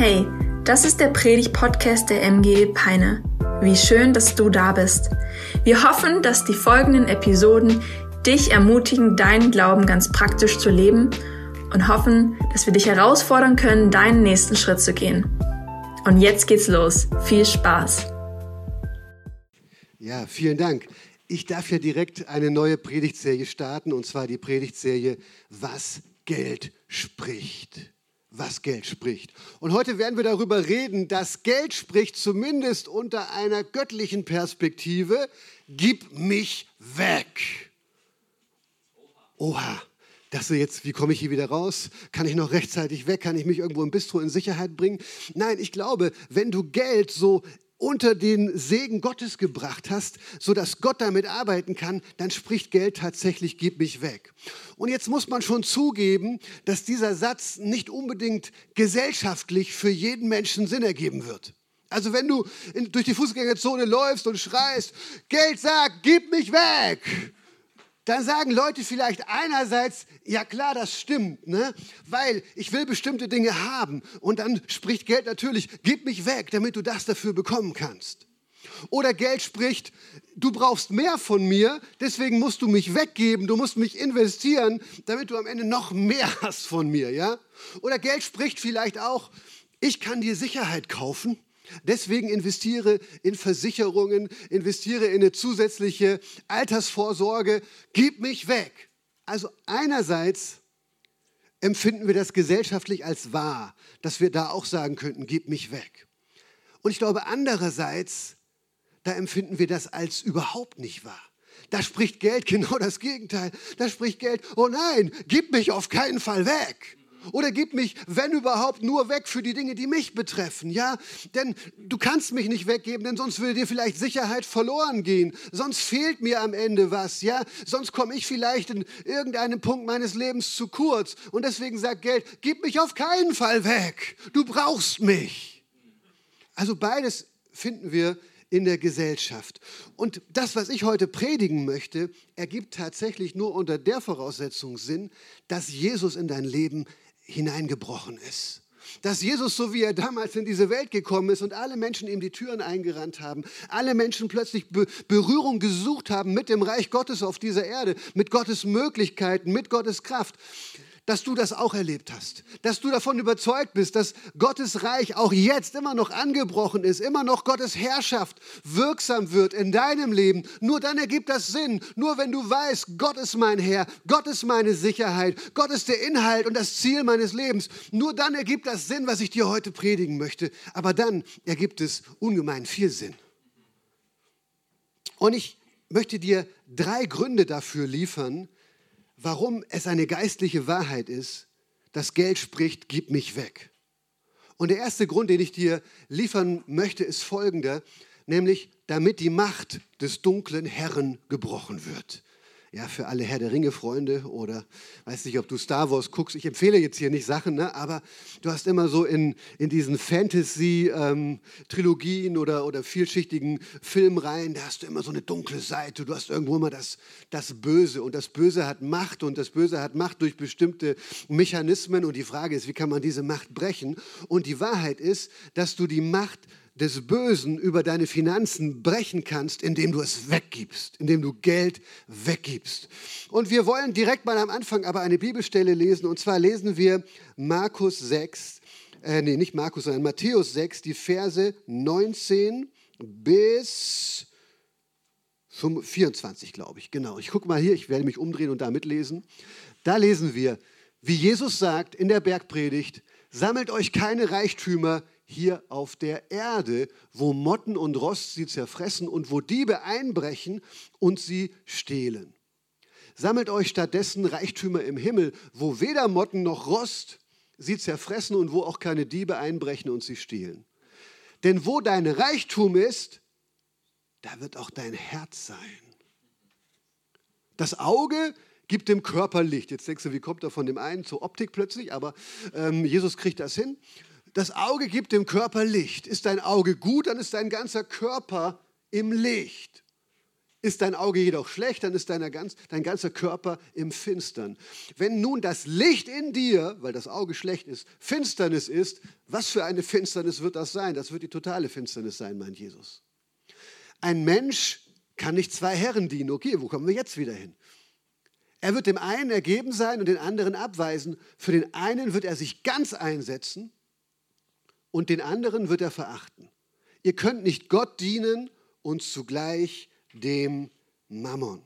Hey, das ist der Predig-Podcast der MG Peine. Wie schön, dass du da bist. Wir hoffen, dass die folgenden Episoden dich ermutigen, deinen Glauben ganz praktisch zu leben und hoffen, dass wir dich herausfordern können, deinen nächsten Schritt zu gehen. Und jetzt geht's los. Viel Spaß. Ja, vielen Dank. Ich darf ja direkt eine neue Predigtserie starten, und zwar die Predigtserie Was Geld spricht was Geld spricht. Und heute werden wir darüber reden, dass Geld spricht, zumindest unter einer göttlichen Perspektive, gib mich weg. Oha, das jetzt, wie komme ich hier wieder raus? Kann ich noch rechtzeitig weg? Kann ich mich irgendwo im Bistro in Sicherheit bringen? Nein, ich glaube, wenn du Geld so unter den Segen Gottes gebracht hast, sodass Gott damit arbeiten kann, dann spricht Geld tatsächlich, gib mich weg. Und jetzt muss man schon zugeben, dass dieser Satz nicht unbedingt gesellschaftlich für jeden Menschen Sinn ergeben wird. Also wenn du in, durch die Fußgängerzone läufst und schreist, Geld sagt, gib mich weg, dann sagen Leute vielleicht einerseits, ja klar, das stimmt, ne? weil ich will bestimmte Dinge haben. Und dann spricht Geld natürlich, gib mich weg, damit du das dafür bekommen kannst. Oder Geld spricht, du brauchst mehr von mir, deswegen musst du mich weggeben, du musst mich investieren, damit du am Ende noch mehr hast von mir, ja? Oder Geld spricht vielleicht auch, ich kann dir Sicherheit kaufen, Deswegen investiere in Versicherungen, investiere in eine zusätzliche Altersvorsorge, gib mich weg. Also einerseits empfinden wir das gesellschaftlich als wahr, dass wir da auch sagen könnten, gib mich weg. Und ich glaube andererseits, da empfinden wir das als überhaupt nicht wahr. Da spricht Geld genau das Gegenteil. Da spricht Geld, oh nein, gib mich auf keinen Fall weg. Oder gib mich, wenn überhaupt, nur weg für die Dinge, die mich betreffen. Ja, denn du kannst mich nicht weggeben, denn sonst würde dir vielleicht Sicherheit verloren gehen. Sonst fehlt mir am Ende was. Ja, sonst komme ich vielleicht in irgendeinem Punkt meines Lebens zu kurz. Und deswegen sagt Geld, gib mich auf keinen Fall weg. Du brauchst mich. Also beides finden wir in der Gesellschaft. Und das, was ich heute predigen möchte, ergibt tatsächlich nur unter der Voraussetzung Sinn, dass Jesus in dein Leben hineingebrochen ist. Dass Jesus, so wie er damals in diese Welt gekommen ist und alle Menschen ihm die Türen eingerannt haben, alle Menschen plötzlich Be Berührung gesucht haben mit dem Reich Gottes auf dieser Erde, mit Gottes Möglichkeiten, mit Gottes Kraft, dass du das auch erlebt hast, dass du davon überzeugt bist, dass Gottes Reich auch jetzt immer noch angebrochen ist, immer noch Gottes Herrschaft wirksam wird in deinem Leben. Nur dann ergibt das Sinn, nur wenn du weißt, Gott ist mein Herr, Gott ist meine Sicherheit, Gott ist der Inhalt und das Ziel meines Lebens. Nur dann ergibt das Sinn, was ich dir heute predigen möchte. Aber dann ergibt es ungemein viel Sinn. Und ich möchte dir drei Gründe dafür liefern, warum es eine geistliche Wahrheit ist, dass Geld spricht, gib mich weg. Und der erste Grund, den ich dir liefern möchte, ist folgender, nämlich damit die Macht des dunklen Herren gebrochen wird ja, für alle Herr der Ringe-Freunde oder weiß nicht, ob du Star Wars guckst. Ich empfehle jetzt hier nicht Sachen, ne? aber du hast immer so in, in diesen Fantasy-Trilogien ähm, oder, oder vielschichtigen Filmreihen, da hast du immer so eine dunkle Seite. Du hast irgendwo immer das, das Böse und das Böse hat Macht und das Böse hat Macht durch bestimmte Mechanismen und die Frage ist, wie kann man diese Macht brechen? Und die Wahrheit ist, dass du die Macht des Bösen über deine Finanzen brechen kannst, indem du es weggibst, indem du Geld weggibst. Und wir wollen direkt mal am Anfang aber eine Bibelstelle lesen. Und zwar lesen wir Markus 6, äh, nee, nicht Markus, sondern Matthäus 6, die Verse 19 bis 24, glaube ich. Genau. Ich gucke mal hier, ich werde mich umdrehen und da mitlesen. Da lesen wir, wie Jesus sagt in der Bergpredigt, sammelt euch keine Reichtümer hier auf der Erde, wo Motten und Rost sie zerfressen und wo Diebe einbrechen und sie stehlen. Sammelt euch stattdessen Reichtümer im Himmel, wo weder Motten noch Rost sie zerfressen und wo auch keine Diebe einbrechen und sie stehlen. Denn wo dein Reichtum ist, da wird auch dein Herz sein. Das Auge gibt dem Körper Licht. Jetzt denkst du, wie kommt er von dem einen zur Optik plötzlich? Aber ähm, Jesus kriegt das hin. Das Auge gibt dem Körper Licht. Ist dein Auge gut, dann ist dein ganzer Körper im Licht. Ist dein Auge jedoch schlecht, dann ist dein, ganz, dein ganzer Körper im Finstern. Wenn nun das Licht in dir, weil das Auge schlecht ist, Finsternis ist, was für eine Finsternis wird das sein? Das wird die totale Finsternis sein, meint Jesus. Ein Mensch kann nicht zwei Herren dienen. Okay, wo kommen wir jetzt wieder hin? Er wird dem einen ergeben sein und den anderen abweisen. Für den einen wird er sich ganz einsetzen und den anderen wird er verachten. Ihr könnt nicht Gott dienen und zugleich dem Mammon.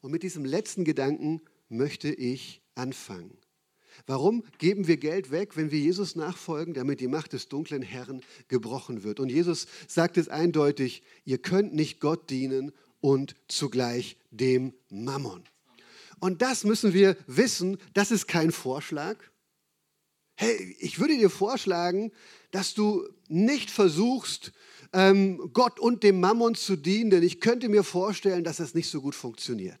Und mit diesem letzten Gedanken möchte ich anfangen. Warum geben wir Geld weg, wenn wir Jesus nachfolgen, damit die Macht des dunklen Herrn gebrochen wird? Und Jesus sagt es eindeutig, ihr könnt nicht Gott dienen und zugleich dem Mammon. Und das müssen wir wissen, das ist kein Vorschlag. Hey, ich würde dir vorschlagen, dass du nicht versuchst, ähm, Gott und dem Mammon zu dienen, denn ich könnte mir vorstellen, dass das nicht so gut funktioniert.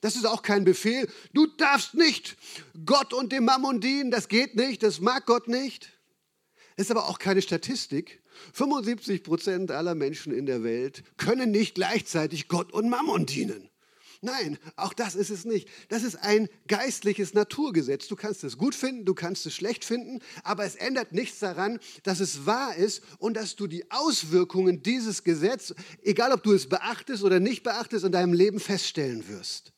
Das ist auch kein Befehl. Du darfst nicht Gott und dem Mammon dienen, das geht nicht, das mag Gott nicht. Es ist aber auch keine Statistik. 75 Prozent aller Menschen in der Welt können nicht gleichzeitig Gott und Mammon dienen. Nein, auch das ist es nicht. Das ist ein geistliches Naturgesetz. Du kannst es gut finden, du kannst es schlecht finden, aber es ändert nichts daran, dass es wahr ist und dass du die Auswirkungen dieses Gesetzes, egal ob du es beachtest oder nicht beachtest, in deinem Leben feststellen wirst.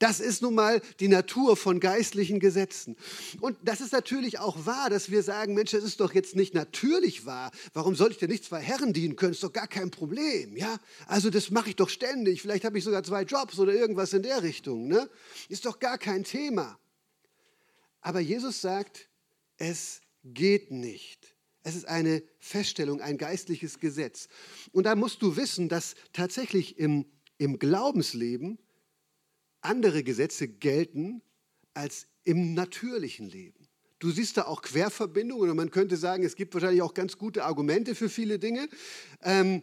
Das ist nun mal die Natur von geistlichen Gesetzen. Und das ist natürlich auch wahr, dass wir sagen, Mensch, das ist doch jetzt nicht natürlich wahr. Warum soll ich denn nicht zwei Herren dienen können? Ist doch gar kein Problem, ja? Also das mache ich doch ständig. Vielleicht habe ich sogar zwei Jobs oder irgendwas in der Richtung, ne? Ist doch gar kein Thema. Aber Jesus sagt, es geht nicht. Es ist eine Feststellung, ein geistliches Gesetz. Und da musst du wissen, dass tatsächlich im, im Glaubensleben andere Gesetze gelten als im natürlichen Leben. Du siehst da auch Querverbindungen und man könnte sagen, es gibt wahrscheinlich auch ganz gute Argumente für viele Dinge. Ähm,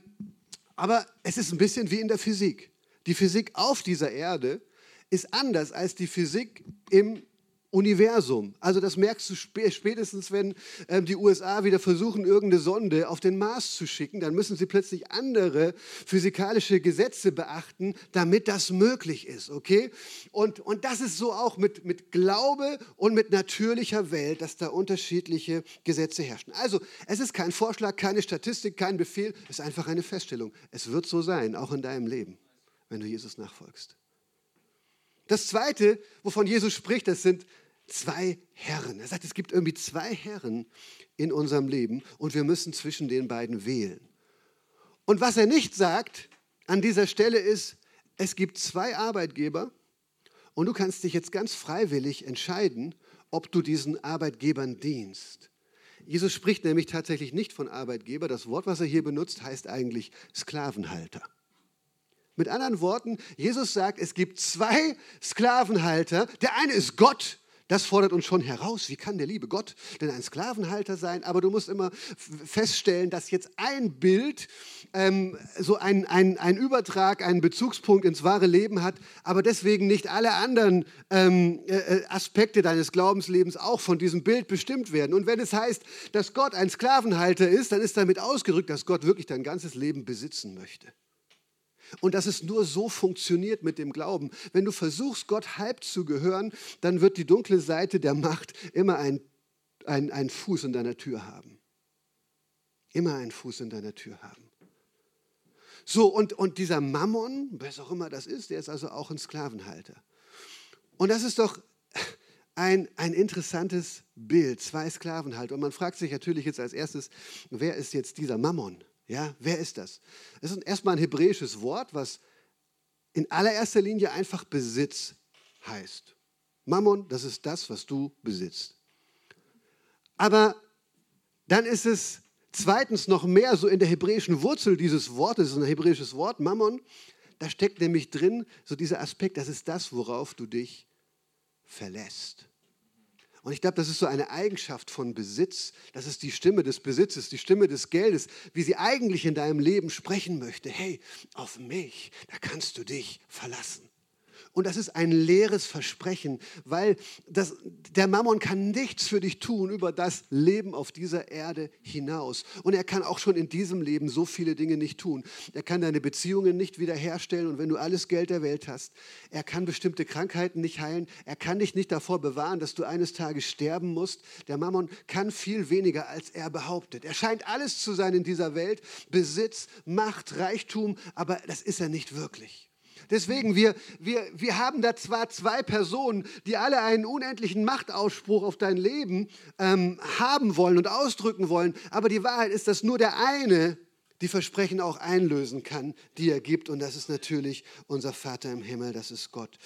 aber es ist ein bisschen wie in der Physik. Die Physik auf dieser Erde ist anders als die Physik im Universum. Also das merkst du spätestens, wenn ähm, die USA wieder versuchen, irgendeine Sonde auf den Mars zu schicken, dann müssen sie plötzlich andere physikalische Gesetze beachten, damit das möglich ist, okay? Und, und das ist so auch mit, mit Glaube und mit natürlicher Welt, dass da unterschiedliche Gesetze herrschen. Also es ist kein Vorschlag, keine Statistik, kein Befehl, es ist einfach eine Feststellung. Es wird so sein, auch in deinem Leben, wenn du Jesus nachfolgst. Das Zweite, wovon Jesus spricht, das sind zwei Herren. Er sagt, es gibt irgendwie zwei Herren in unserem Leben und wir müssen zwischen den beiden wählen. Und was er nicht sagt an dieser Stelle ist, es gibt zwei Arbeitgeber und du kannst dich jetzt ganz freiwillig entscheiden, ob du diesen Arbeitgebern dienst. Jesus spricht nämlich tatsächlich nicht von Arbeitgeber. Das Wort, was er hier benutzt, heißt eigentlich Sklavenhalter. Mit anderen Worten, Jesus sagt, es gibt zwei Sklavenhalter. Der eine ist Gott. Das fordert uns schon heraus. Wie kann der liebe Gott denn ein Sklavenhalter sein? Aber du musst immer feststellen, dass jetzt ein Bild ähm, so ein, ein, ein Übertrag, einen Bezugspunkt ins wahre Leben hat, aber deswegen nicht alle anderen ähm, äh, äh Aspekte deines Glaubenslebens auch von diesem Bild bestimmt werden. Und wenn es heißt, dass Gott ein Sklavenhalter ist, dann ist damit ausgerückt, dass Gott wirklich dein ganzes Leben besitzen möchte. Und dass es nur so funktioniert mit dem Glauben. Wenn du versuchst, Gott halb zu gehören, dann wird die dunkle Seite der Macht immer einen ein Fuß in deiner Tür haben. Immer einen Fuß in deiner Tür haben. So, und, und dieser Mammon, was auch immer das ist, der ist also auch ein Sklavenhalter. Und das ist doch ein, ein interessantes Bild, zwei Sklavenhalter. Und man fragt sich natürlich jetzt als erstes, wer ist jetzt dieser Mammon? Ja, wer ist das? Es ist erstmal ein hebräisches Wort, was in allererster Linie einfach Besitz heißt. Mammon, das ist das, was du besitzt. Aber dann ist es zweitens noch mehr so in der hebräischen Wurzel dieses Wortes, ist ein hebräisches Wort, Mammon, da steckt nämlich drin so dieser Aspekt, das ist das, worauf du dich verlässt. Und ich glaube, das ist so eine Eigenschaft von Besitz. Das ist die Stimme des Besitzes, die Stimme des Geldes, wie sie eigentlich in deinem Leben sprechen möchte. Hey, auf mich, da kannst du dich verlassen. Und das ist ein leeres Versprechen, weil das, der Mammon kann nichts für dich tun über das Leben auf dieser Erde hinaus. Und er kann auch schon in diesem Leben so viele Dinge nicht tun. Er kann deine Beziehungen nicht wiederherstellen und wenn du alles Geld der Welt hast, er kann bestimmte Krankheiten nicht heilen. Er kann dich nicht davor bewahren, dass du eines Tages sterben musst. Der Mammon kann viel weniger, als er behauptet. Er scheint alles zu sein in dieser Welt, Besitz, Macht, Reichtum, aber das ist er nicht wirklich. Deswegen, wir, wir, wir haben da zwar zwei Personen, die alle einen unendlichen Machtausspruch auf dein Leben ähm, haben wollen und ausdrücken wollen, aber die Wahrheit ist, dass nur der eine die Versprechen auch einlösen kann, die er gibt. Und das ist natürlich unser Vater im Himmel, das ist Gott.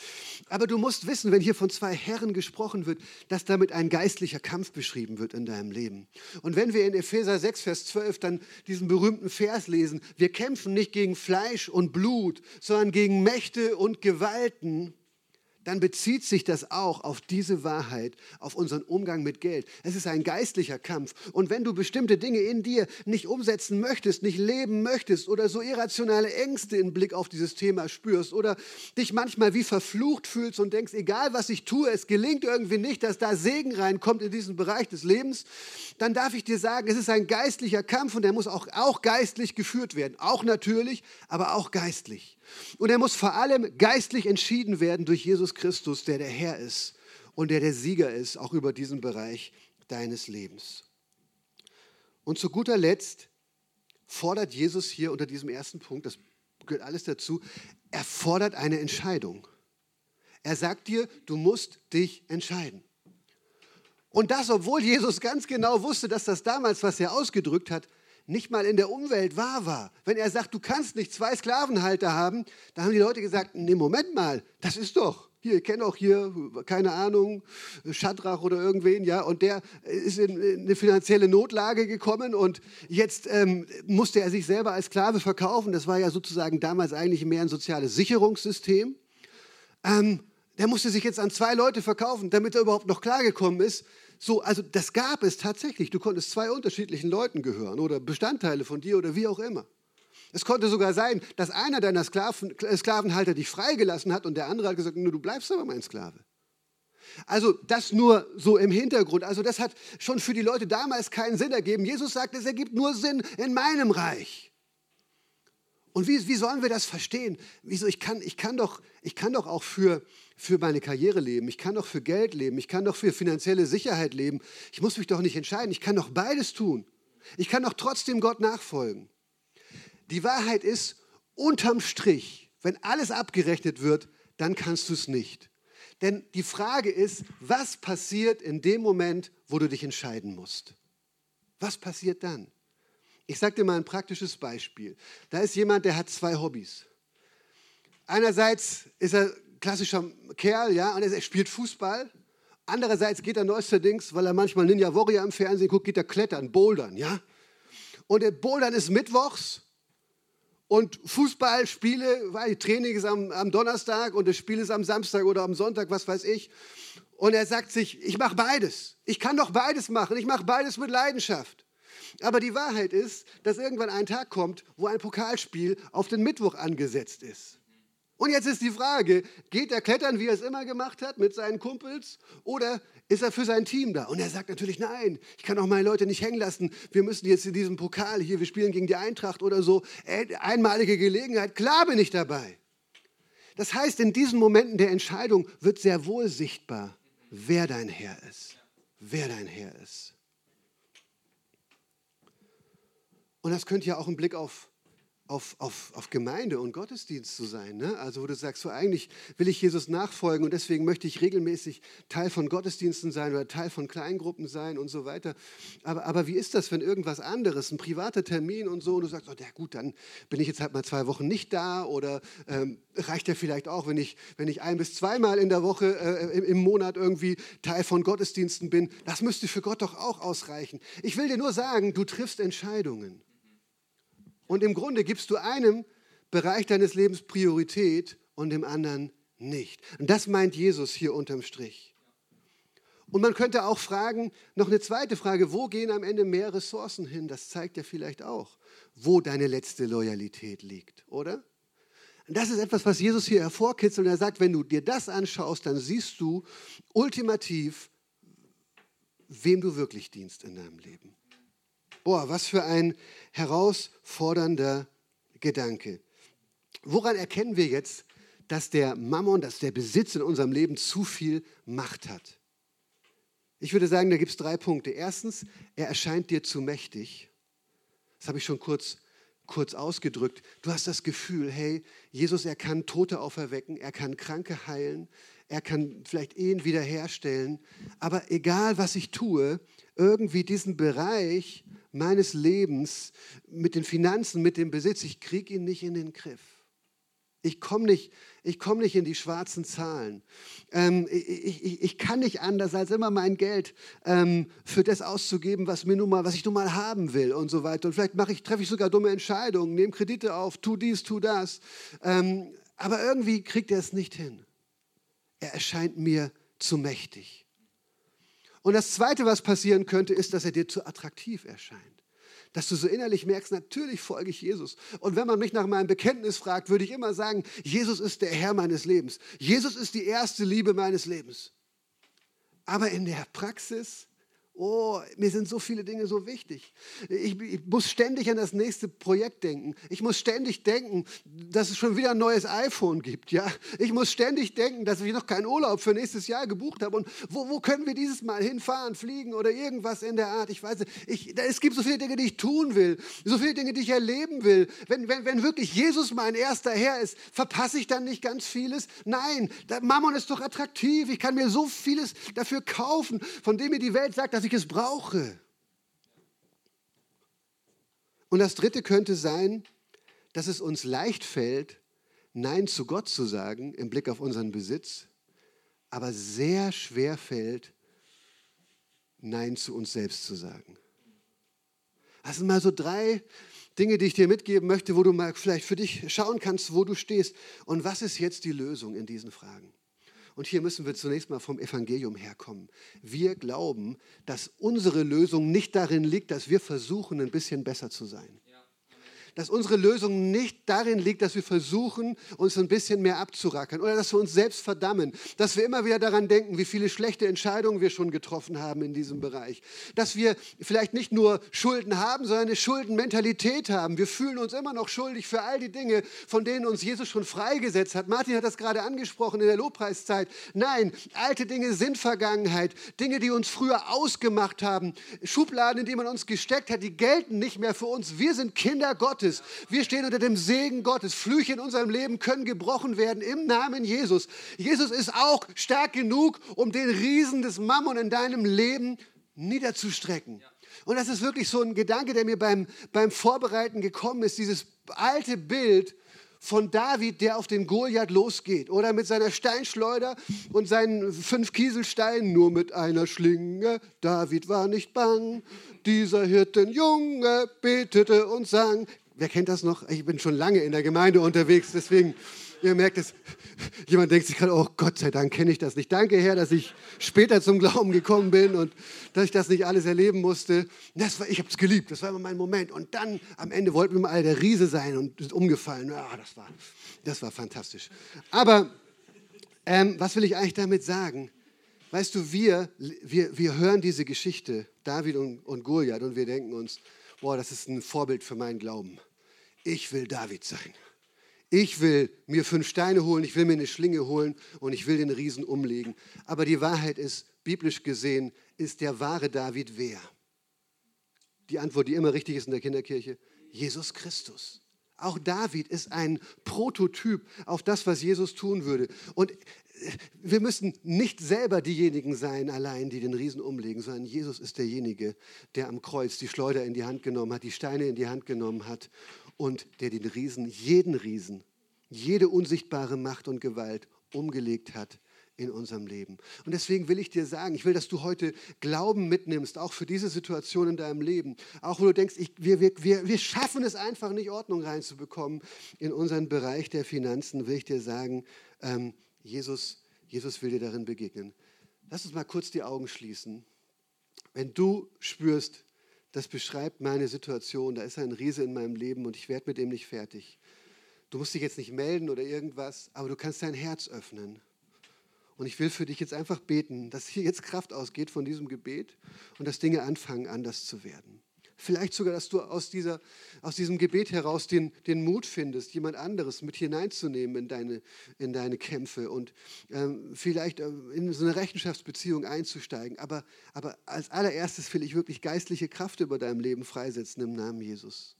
Aber du musst wissen, wenn hier von zwei Herren gesprochen wird, dass damit ein geistlicher Kampf beschrieben wird in deinem Leben. Und wenn wir in Epheser 6, Vers 12 dann diesen berühmten Vers lesen, wir kämpfen nicht gegen Fleisch und Blut, sondern gegen Mächte und Gewalten dann bezieht sich das auch auf diese Wahrheit, auf unseren Umgang mit Geld. Es ist ein geistlicher Kampf. Und wenn du bestimmte Dinge in dir nicht umsetzen möchtest, nicht leben möchtest oder so irrationale Ängste im Blick auf dieses Thema spürst oder dich manchmal wie verflucht fühlst und denkst, egal was ich tue, es gelingt irgendwie nicht, dass da Segen reinkommt in diesen Bereich des Lebens, dann darf ich dir sagen, es ist ein geistlicher Kampf und der muss auch, auch geistlich geführt werden. Auch natürlich, aber auch geistlich. Und er muss vor allem geistlich entschieden werden durch Jesus Christus, der der Herr ist und der der Sieger ist, auch über diesen Bereich deines Lebens. Und zu guter Letzt fordert Jesus hier unter diesem ersten Punkt, das gehört alles dazu, er fordert eine Entscheidung. Er sagt dir, du musst dich entscheiden. Und das, obwohl Jesus ganz genau wusste, dass das damals, was er ausgedrückt hat, nicht mal in der Umwelt wahr war. Wenn er sagt, du kannst nicht zwei Sklavenhalter haben, da haben die Leute gesagt, nee, Moment mal, das ist doch, hier, ich kenne auch hier, keine Ahnung, Schadrach oder irgendwen, ja, und der ist in, eine finanzielle Notlage gekommen und jetzt ähm, musste er sich selber als Sklave verkaufen. Das war ja sozusagen damals eigentlich mehr ein soziales Sicherungssystem. Ähm, der musste sich jetzt an zwei Leute verkaufen, damit er überhaupt noch klargekommen ist. So, also das gab es tatsächlich. Du konntest zwei unterschiedlichen Leuten gehören oder Bestandteile von dir oder wie auch immer. Es konnte sogar sein, dass einer deiner Sklaven, Sklavenhalter dich freigelassen hat und der andere hat gesagt, du bleibst aber mein Sklave. Also das nur so im Hintergrund. Also das hat schon für die Leute damals keinen Sinn ergeben. Jesus sagt, es ergibt nur Sinn in meinem Reich. Und wie, wie sollen wir das verstehen? Wieso? Ich kann, ich kann, doch, ich kann doch auch für, für meine Karriere leben, ich kann doch für Geld leben, ich kann doch für finanzielle Sicherheit leben. Ich muss mich doch nicht entscheiden, ich kann doch beides tun. Ich kann doch trotzdem Gott nachfolgen. Die Wahrheit ist, unterm Strich, wenn alles abgerechnet wird, dann kannst du es nicht. Denn die Frage ist, was passiert in dem Moment, wo du dich entscheiden musst? Was passiert dann? Ich sage dir mal ein praktisches Beispiel. Da ist jemand, der hat zwei Hobbys. Einerseits ist er klassischer Kerl, ja, und er spielt Fußball. Andererseits geht er neuestens, weil er manchmal Ninja Warrior im Fernsehen guckt, geht er klettern, bouldern, ja. Und der Bouldern ist mittwochs und Fußballspiele, weil Training ist am, am Donnerstag und das Spiel ist am Samstag oder am Sonntag, was weiß ich. Und er sagt sich, ich mache beides. Ich kann doch beides machen. Ich mache beides mit Leidenschaft. Aber die Wahrheit ist, dass irgendwann ein Tag kommt, wo ein Pokalspiel auf den Mittwoch angesetzt ist. Und jetzt ist die Frage, geht er klettern, wie er es immer gemacht hat, mit seinen Kumpels, oder ist er für sein Team da? Und er sagt natürlich, nein, ich kann auch meine Leute nicht hängen lassen. Wir müssen jetzt in diesem Pokal hier, wir spielen gegen die Eintracht oder so, äh, einmalige Gelegenheit, klar bin ich dabei. Das heißt, in diesen Momenten der Entscheidung wird sehr wohl sichtbar, wer dein Herr ist. Wer dein Herr ist. Und das könnte ja auch ein Blick auf auf, auf, auf Gemeinde und Gottesdienst zu sein. Ne? Also wo du sagst, so eigentlich will ich Jesus nachfolgen und deswegen möchte ich regelmäßig Teil von Gottesdiensten sein oder Teil von Kleingruppen sein und so weiter. Aber, aber wie ist das, wenn irgendwas anderes, ein privater Termin und so, und du sagst, oh, ja gut, dann bin ich jetzt halt mal zwei Wochen nicht da oder ähm, reicht ja vielleicht auch, wenn ich, wenn ich ein bis zweimal in der Woche, äh, im, im Monat irgendwie Teil von Gottesdiensten bin. Das müsste für Gott doch auch ausreichen. Ich will dir nur sagen, du triffst Entscheidungen. Und im Grunde gibst du einem Bereich deines Lebens Priorität und dem anderen nicht. Und das meint Jesus hier unterm Strich. Und man könnte auch fragen, noch eine zweite Frage, wo gehen am Ende mehr Ressourcen hin? Das zeigt ja vielleicht auch, wo deine letzte Loyalität liegt, oder? Das ist etwas, was Jesus hier hervorkitzelt. Und er sagt, wenn du dir das anschaust, dann siehst du ultimativ, wem du wirklich dienst in deinem Leben. Boah, was für ein herausfordernder Gedanke. Woran erkennen wir jetzt, dass der Mammon, dass der Besitz in unserem Leben zu viel Macht hat? Ich würde sagen, da gibt es drei Punkte. Erstens, er erscheint dir zu mächtig. Das habe ich schon kurz, kurz ausgedrückt. Du hast das Gefühl, hey, Jesus, er kann Tote auferwecken, er kann Kranke heilen, er kann vielleicht Ehen wiederherstellen. Aber egal, was ich tue, irgendwie diesen Bereich meines Lebens mit den Finanzen, mit dem Besitz, ich kriege ihn nicht in den Griff. Ich komme nicht, komm nicht in die schwarzen Zahlen. Ähm, ich, ich, ich, kann nicht anders, als immer mein Geld ähm, für das auszugeben, was, mir nun mal, was ich nun mal haben will und so weiter. Und vielleicht ich, treffe ich sogar dumme Entscheidungen, nehme Kredite auf, tu dies, tu das. Ähm, aber irgendwie kriegt er es nicht hin. Er erscheint mir zu mächtig. Und das Zweite, was passieren könnte, ist, dass er dir zu attraktiv erscheint. Dass du so innerlich merkst, natürlich folge ich Jesus. Und wenn man mich nach meinem Bekenntnis fragt, würde ich immer sagen, Jesus ist der Herr meines Lebens. Jesus ist die erste Liebe meines Lebens. Aber in der Praxis Oh, mir sind so viele Dinge so wichtig. Ich, ich, muss ständig an das nächste Projekt denken. Ich muss ständig denken, dass es schon wieder ein neues iPhone gibt. Ja? Ich muss ständig denken, dass ich noch keinen Urlaub für nächstes Jahr gebucht habe. Und wo, wo können wir dieses Mal hinfahren, fliegen oder irgendwas in der Art? Ich weiß nicht. Ich, es gibt so viele Dinge, die ich tun will. So viele Dinge, die ich erleben will. Wenn, wenn, wenn wirklich Jesus mein erster Herr ist, verpasse ich dann nicht ganz vieles? Nein, Mammon ist doch attraktiv. Ich kann mir so vieles dafür kaufen, von dem mir die Welt sagt, dass dass ich es brauche. Und das Dritte könnte sein, dass es uns leicht fällt, Nein zu Gott zu sagen im Blick auf unseren Besitz, aber sehr schwer fällt, Nein zu uns selbst zu sagen. Das sind mal so drei Dinge, die ich dir mitgeben möchte, wo du mal vielleicht für dich schauen kannst, wo du stehst. Und was ist jetzt die Lösung in diesen Fragen? Und hier müssen wir zunächst mal vom Evangelium herkommen. Wir glauben, dass unsere Lösung nicht darin liegt, dass wir versuchen, ein bisschen besser zu sein dass unsere Lösung nicht darin liegt, dass wir versuchen, uns ein bisschen mehr abzurackern oder dass wir uns selbst verdammen, dass wir immer wieder daran denken, wie viele schlechte Entscheidungen wir schon getroffen haben in diesem Bereich, dass wir vielleicht nicht nur Schulden haben, sondern eine Schuldenmentalität haben. Wir fühlen uns immer noch schuldig für all die Dinge, von denen uns Jesus schon freigesetzt hat. Martin hat das gerade angesprochen in der Lobpreiszeit. Nein, alte Dinge sind Vergangenheit, Dinge, die uns früher ausgemacht haben, Schubladen, in die man uns gesteckt hat, die gelten nicht mehr für uns. Wir sind Kinder Gottes. Gottes. Wir stehen unter dem Segen Gottes. Flüche in unserem Leben können gebrochen werden im Namen Jesus. Jesus ist auch stark genug, um den Riesen des Mammon in deinem Leben niederzustrecken. Und das ist wirklich so ein Gedanke, der mir beim, beim Vorbereiten gekommen ist, dieses alte Bild von David, der auf den Goliath losgeht oder mit seiner Steinschleuder und seinen fünf Kieselsteinen nur mit einer Schlinge. David war nicht bang, dieser Hirtenjunge betete und sang. Wer kennt das noch? Ich bin schon lange in der Gemeinde unterwegs, deswegen, ihr merkt es, jemand denkt sich gerade, oh Gott sei Dank kenne ich das nicht. Danke Herr, dass ich später zum Glauben gekommen bin und dass ich das nicht alles erleben musste. Das war, ich habe es geliebt, das war immer mein Moment. Und dann am Ende wollten wir mal der Riese sein und ist umgefallen. Ja, das war, das war fantastisch. Aber ähm, was will ich eigentlich damit sagen? Weißt du, wir, wir, wir hören diese Geschichte, David und, und Goliath, und wir denken uns, boah, das ist ein Vorbild für meinen Glauben ich will David sein. Ich will mir fünf Steine holen, ich will mir eine Schlinge holen und ich will den Riesen umlegen. Aber die Wahrheit ist, biblisch gesehen, ist der wahre David wer? Die Antwort, die immer richtig ist in der Kinderkirche, Jesus Christus. Auch David ist ein Prototyp auf das, was Jesus tun würde. Und wir müssen nicht selber diejenigen sein, allein, die den Riesen umlegen, sondern Jesus ist derjenige, der am Kreuz die Schleuder in die Hand genommen hat, die Steine in die Hand genommen hat und der den Riesen, jeden Riesen, jede unsichtbare Macht und Gewalt umgelegt hat in unserem Leben. Und deswegen will ich dir sagen, ich will, dass du heute Glauben mitnimmst, auch für diese Situation in deinem Leben. Auch wo du denkst, ich, wir, wir, wir, schaffen es einfach nicht, Ordnung reinzubekommen in unseren Bereich der Finanzen, will ich dir sagen, ähm, Jesus, Jesus will dir darin begegnen. Lass uns mal kurz die Augen schließen. Wenn du spürst, das beschreibt meine Situation, da ist ein Riese in meinem Leben und ich werde mit dem nicht fertig, Du musst dich jetzt nicht melden oder irgendwas, aber du kannst dein Herz öffnen. Und ich will für dich jetzt einfach beten, dass hier jetzt Kraft ausgeht von diesem Gebet und dass Dinge anfangen, anders zu werden. Vielleicht sogar, dass du aus, dieser, aus diesem Gebet heraus den, den Mut findest, jemand anderes mit hineinzunehmen in deine, in deine Kämpfe und ähm, vielleicht äh, in so eine Rechenschaftsbeziehung einzusteigen. Aber, aber als allererstes will ich wirklich geistliche Kraft über deinem Leben freisetzen im Namen Jesus.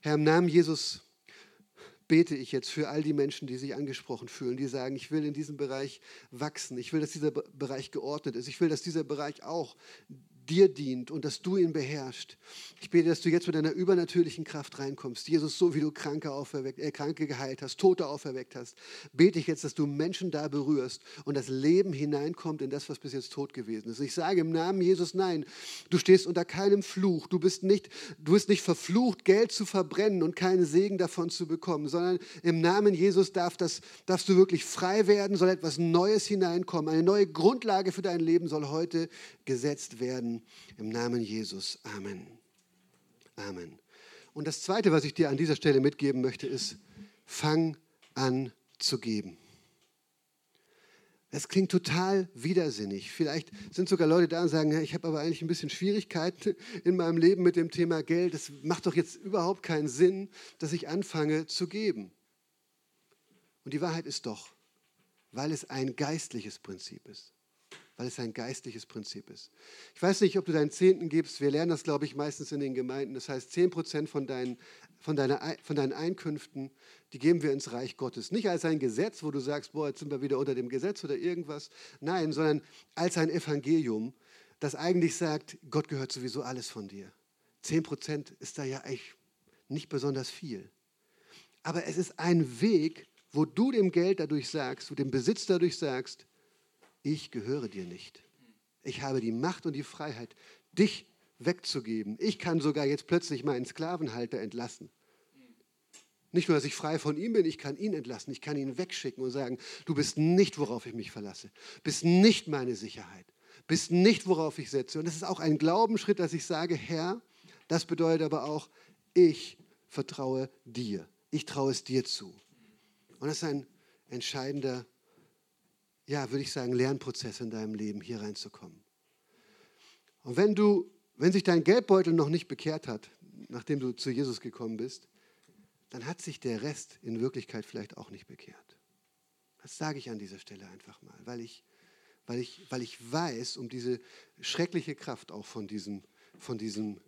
Herr, im Namen Jesus bete ich jetzt für all die Menschen, die sich angesprochen fühlen, die sagen, ich will in diesem Bereich wachsen, ich will, dass dieser Bereich geordnet ist, ich will, dass dieser Bereich auch dir dient und dass du ihn beherrschst. Ich bete, dass du jetzt mit deiner übernatürlichen Kraft reinkommst. Jesus, so wie du Kranke, auferweckt, äh, Kranke geheilt hast, Tote auferweckt hast, bete ich jetzt, dass du Menschen da berührst und das Leben hineinkommt in das, was bis jetzt tot gewesen ist. Ich sage im Namen Jesus, nein, du stehst unter keinem Fluch. Du bist nicht, du bist nicht verflucht, Geld zu verbrennen und keinen Segen davon zu bekommen, sondern im Namen Jesus darf das, darfst du wirklich frei werden, soll etwas Neues hineinkommen. Eine neue Grundlage für dein Leben soll heute gesetzt werden. Im Namen Jesus. Amen. Amen. Und das Zweite, was ich dir an dieser Stelle mitgeben möchte, ist, fang an zu geben. Es klingt total widersinnig. Vielleicht sind sogar Leute da und sagen, ich habe aber eigentlich ein bisschen Schwierigkeiten in meinem Leben mit dem Thema Geld. Es macht doch jetzt überhaupt keinen Sinn, dass ich anfange zu geben. Und die Wahrheit ist doch, weil es ein geistliches Prinzip ist weil es ein geistliches Prinzip ist. Ich weiß nicht, ob du deinen Zehnten gibst. Wir lernen das, glaube ich, meistens in den Gemeinden. Das heißt, 10 Prozent von deinen, von, deiner, von deinen Einkünften, die geben wir ins Reich Gottes. Nicht als ein Gesetz, wo du sagst, boah, jetzt sind wir wieder unter dem Gesetz oder irgendwas. Nein, sondern als ein Evangelium, das eigentlich sagt, Gott gehört sowieso alles von dir. 10 Prozent ist da ja eigentlich nicht besonders viel. Aber es ist ein Weg, wo du dem Geld dadurch sagst, wo dem Besitz dadurch sagst, ich gehöre dir nicht. Ich habe die Macht und die Freiheit, dich wegzugeben. Ich kann sogar jetzt plötzlich meinen Sklavenhalter entlassen. Nicht nur, dass ich frei von ihm bin, ich kann ihn entlassen, ich kann ihn wegschicken und sagen, du bist nicht, worauf ich mich verlasse, bist nicht meine Sicherheit, bist nicht, worauf ich setze. Und das ist auch ein Glaubensschritt, dass ich sage, Herr, das bedeutet aber auch, ich vertraue dir, ich traue es dir zu. Und das ist ein entscheidender ja, würde ich sagen, Lernprozess in deinem Leben, hier reinzukommen. Und wenn du, wenn sich dein Geldbeutel noch nicht bekehrt hat, nachdem du zu Jesus gekommen bist, dann hat sich der Rest in Wirklichkeit vielleicht auch nicht bekehrt. Das sage ich an dieser Stelle einfach mal, weil ich, weil ich, weil ich weiß um diese schreckliche Kraft auch von diesem, von diesem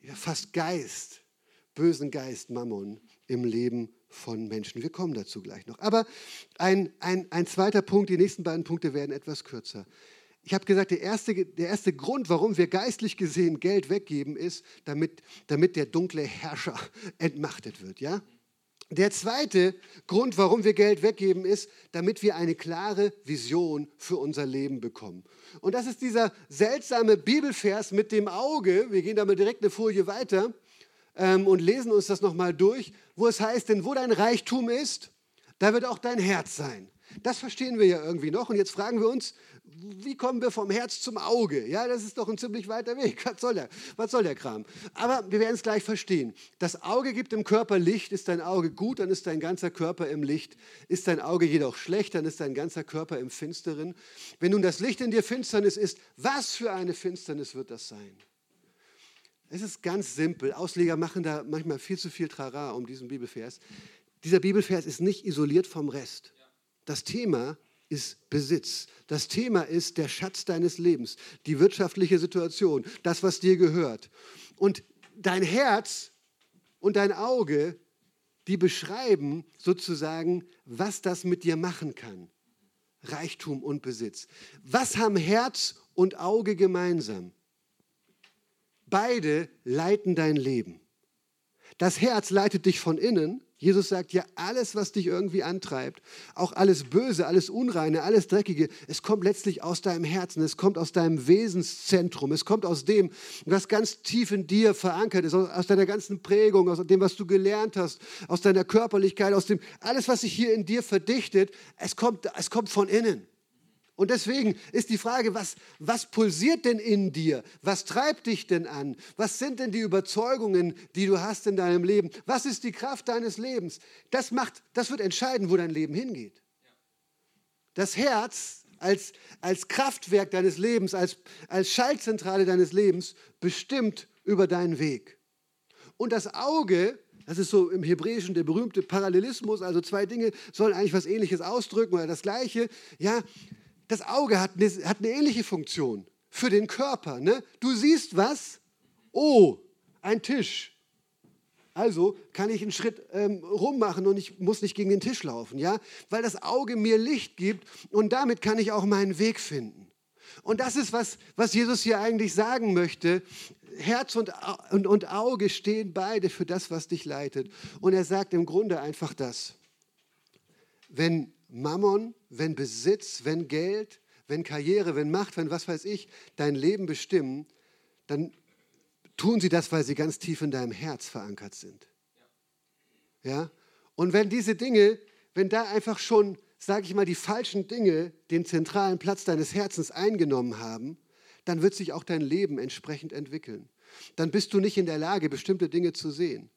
ja, fast Geist, bösen Geist Mammon im Leben von Menschen. Wir kommen dazu gleich noch. Aber ein, ein, ein zweiter Punkt, die nächsten beiden Punkte werden etwas kürzer. Ich habe gesagt, der erste, der erste Grund, warum wir geistlich gesehen Geld weggeben, ist, damit, damit der dunkle Herrscher entmachtet wird. Ja? Der zweite Grund, warum wir Geld weggeben, ist, damit wir eine klare Vision für unser Leben bekommen. Und das ist dieser seltsame Bibelvers mit dem Auge. Wir gehen da mal direkt eine Folie weiter ähm, und lesen uns das nochmal durch, wo es heißt, denn wo dein Reichtum ist, da wird auch dein Herz sein. Das verstehen wir ja irgendwie noch. Und jetzt fragen wir uns, wie kommen wir vom Herz zum Auge? Ja, das ist doch ein ziemlich weiter Weg. Was soll der, was soll der Kram? Aber wir werden es gleich verstehen. Das Auge gibt im Körper Licht. Ist dein Auge gut, dann ist dein ganzer Körper im Licht. Ist dein Auge jedoch schlecht, dann ist dein ganzer Körper im Finsteren. Wenn nun das Licht in dir Finsternis ist, was für eine Finsternis wird das sein? Es ist ganz simpel. Ausleger machen da manchmal viel zu viel Trara um diesen Bibelvers. Dieser Bibelvers ist nicht isoliert vom Rest. Das Thema ist Besitz. Das Thema ist der Schatz deines Lebens, die wirtschaftliche Situation, das, was dir gehört. Und dein Herz und dein Auge, die beschreiben sozusagen, was das mit dir machen kann. Reichtum und Besitz. Was haben Herz und Auge gemeinsam? Beide leiten dein Leben. Das Herz leitet dich von innen. Jesus sagt ja, alles, was dich irgendwie antreibt, auch alles Böse, alles Unreine, alles Dreckige, es kommt letztlich aus deinem Herzen, es kommt aus deinem Wesenszentrum, es kommt aus dem, was ganz tief in dir verankert ist, aus deiner ganzen Prägung, aus dem, was du gelernt hast, aus deiner Körperlichkeit, aus dem, alles, was sich hier in dir verdichtet, es kommt, es kommt von innen. Und deswegen ist die Frage, was, was pulsiert denn in dir? Was treibt dich denn an? Was sind denn die Überzeugungen, die du hast in deinem Leben? Was ist die Kraft deines Lebens? Das, macht, das wird entscheiden, wo dein Leben hingeht. Das Herz als, als Kraftwerk deines Lebens, als, als Schaltzentrale deines Lebens bestimmt über deinen Weg. Und das Auge, das ist so im Hebräischen der berühmte Parallelismus, also zwei Dinge sollen eigentlich was Ähnliches ausdrücken oder das Gleiche. Ja, das Auge hat eine, hat eine ähnliche Funktion für den Körper. Ne? Du siehst was, oh, ein Tisch. Also kann ich einen Schritt ähm, rummachen und ich muss nicht gegen den Tisch laufen, ja, weil das Auge mir Licht gibt und damit kann ich auch meinen Weg finden. Und das ist was, was Jesus hier eigentlich sagen möchte. Herz und, und, und Auge stehen beide für das, was dich leitet. Und er sagt im Grunde einfach das. Wenn Mammon, wenn Besitz, wenn Geld, wenn Karriere, wenn Macht, wenn was weiß ich, dein Leben bestimmen, dann tun sie das, weil sie ganz tief in deinem Herz verankert sind. Ja? Und wenn diese Dinge, wenn da einfach schon, sage ich mal, die falschen Dinge den zentralen Platz deines Herzens eingenommen haben, dann wird sich auch dein Leben entsprechend entwickeln. Dann bist du nicht in der Lage, bestimmte Dinge zu sehen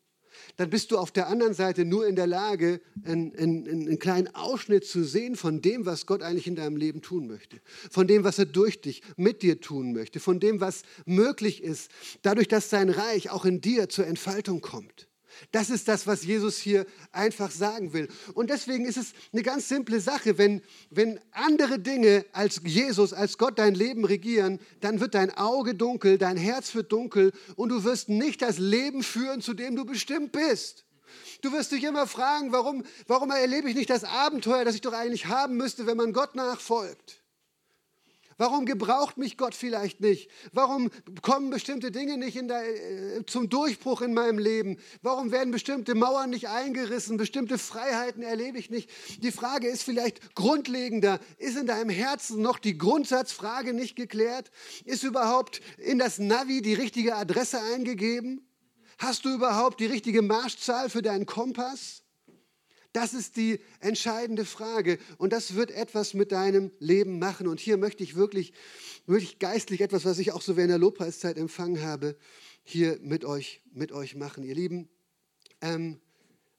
dann bist du auf der anderen Seite nur in der Lage, einen, einen, einen, kleinen Ausschnitt zu sehen von dem, was Gott eigentlich in deinem Leben tun möchte. Von dem, was er durch dich, mit dir tun möchte. Von dem, was möglich ist, dadurch, dass sein Reich auch in dir zur Entfaltung kommt. Das ist das, was Jesus hier einfach sagen will. Und deswegen ist es eine ganz simple Sache. Wenn, wenn andere Dinge als Jesus, als Gott dein Leben regieren, dann wird dein Auge dunkel, dein Herz wird dunkel und du wirst nicht das Leben führen, zu dem du bestimmt bist. Du wirst dich immer fragen, warum, warum erlebe ich nicht das Abenteuer, das ich doch eigentlich haben müsste, wenn man Gott nachfolgt. Warum gebraucht mich Gott vielleicht nicht? Warum kommen bestimmte Dinge nicht der, äh, zum Durchbruch in meinem Leben? Warum werden bestimmte Mauern nicht eingerissen? Bestimmte Freiheiten erlebe ich nicht? Die Frage ist vielleicht grundlegender. Ist in deinem Herzen noch die Grundsatzfrage nicht geklärt? Ist überhaupt in das Navi die richtige Adresse eingegeben? Hast du überhaupt die richtige Marschzahl für deinen Kompass? Das ist die entscheidende Frage und das wird etwas mit deinem Leben machen. Und hier möchte ich wirklich, wirklich geistlich etwas, was ich auch so während der Lobpreiszeit empfangen habe, hier mit euch, mit euch machen. Ihr Lieben, ähm,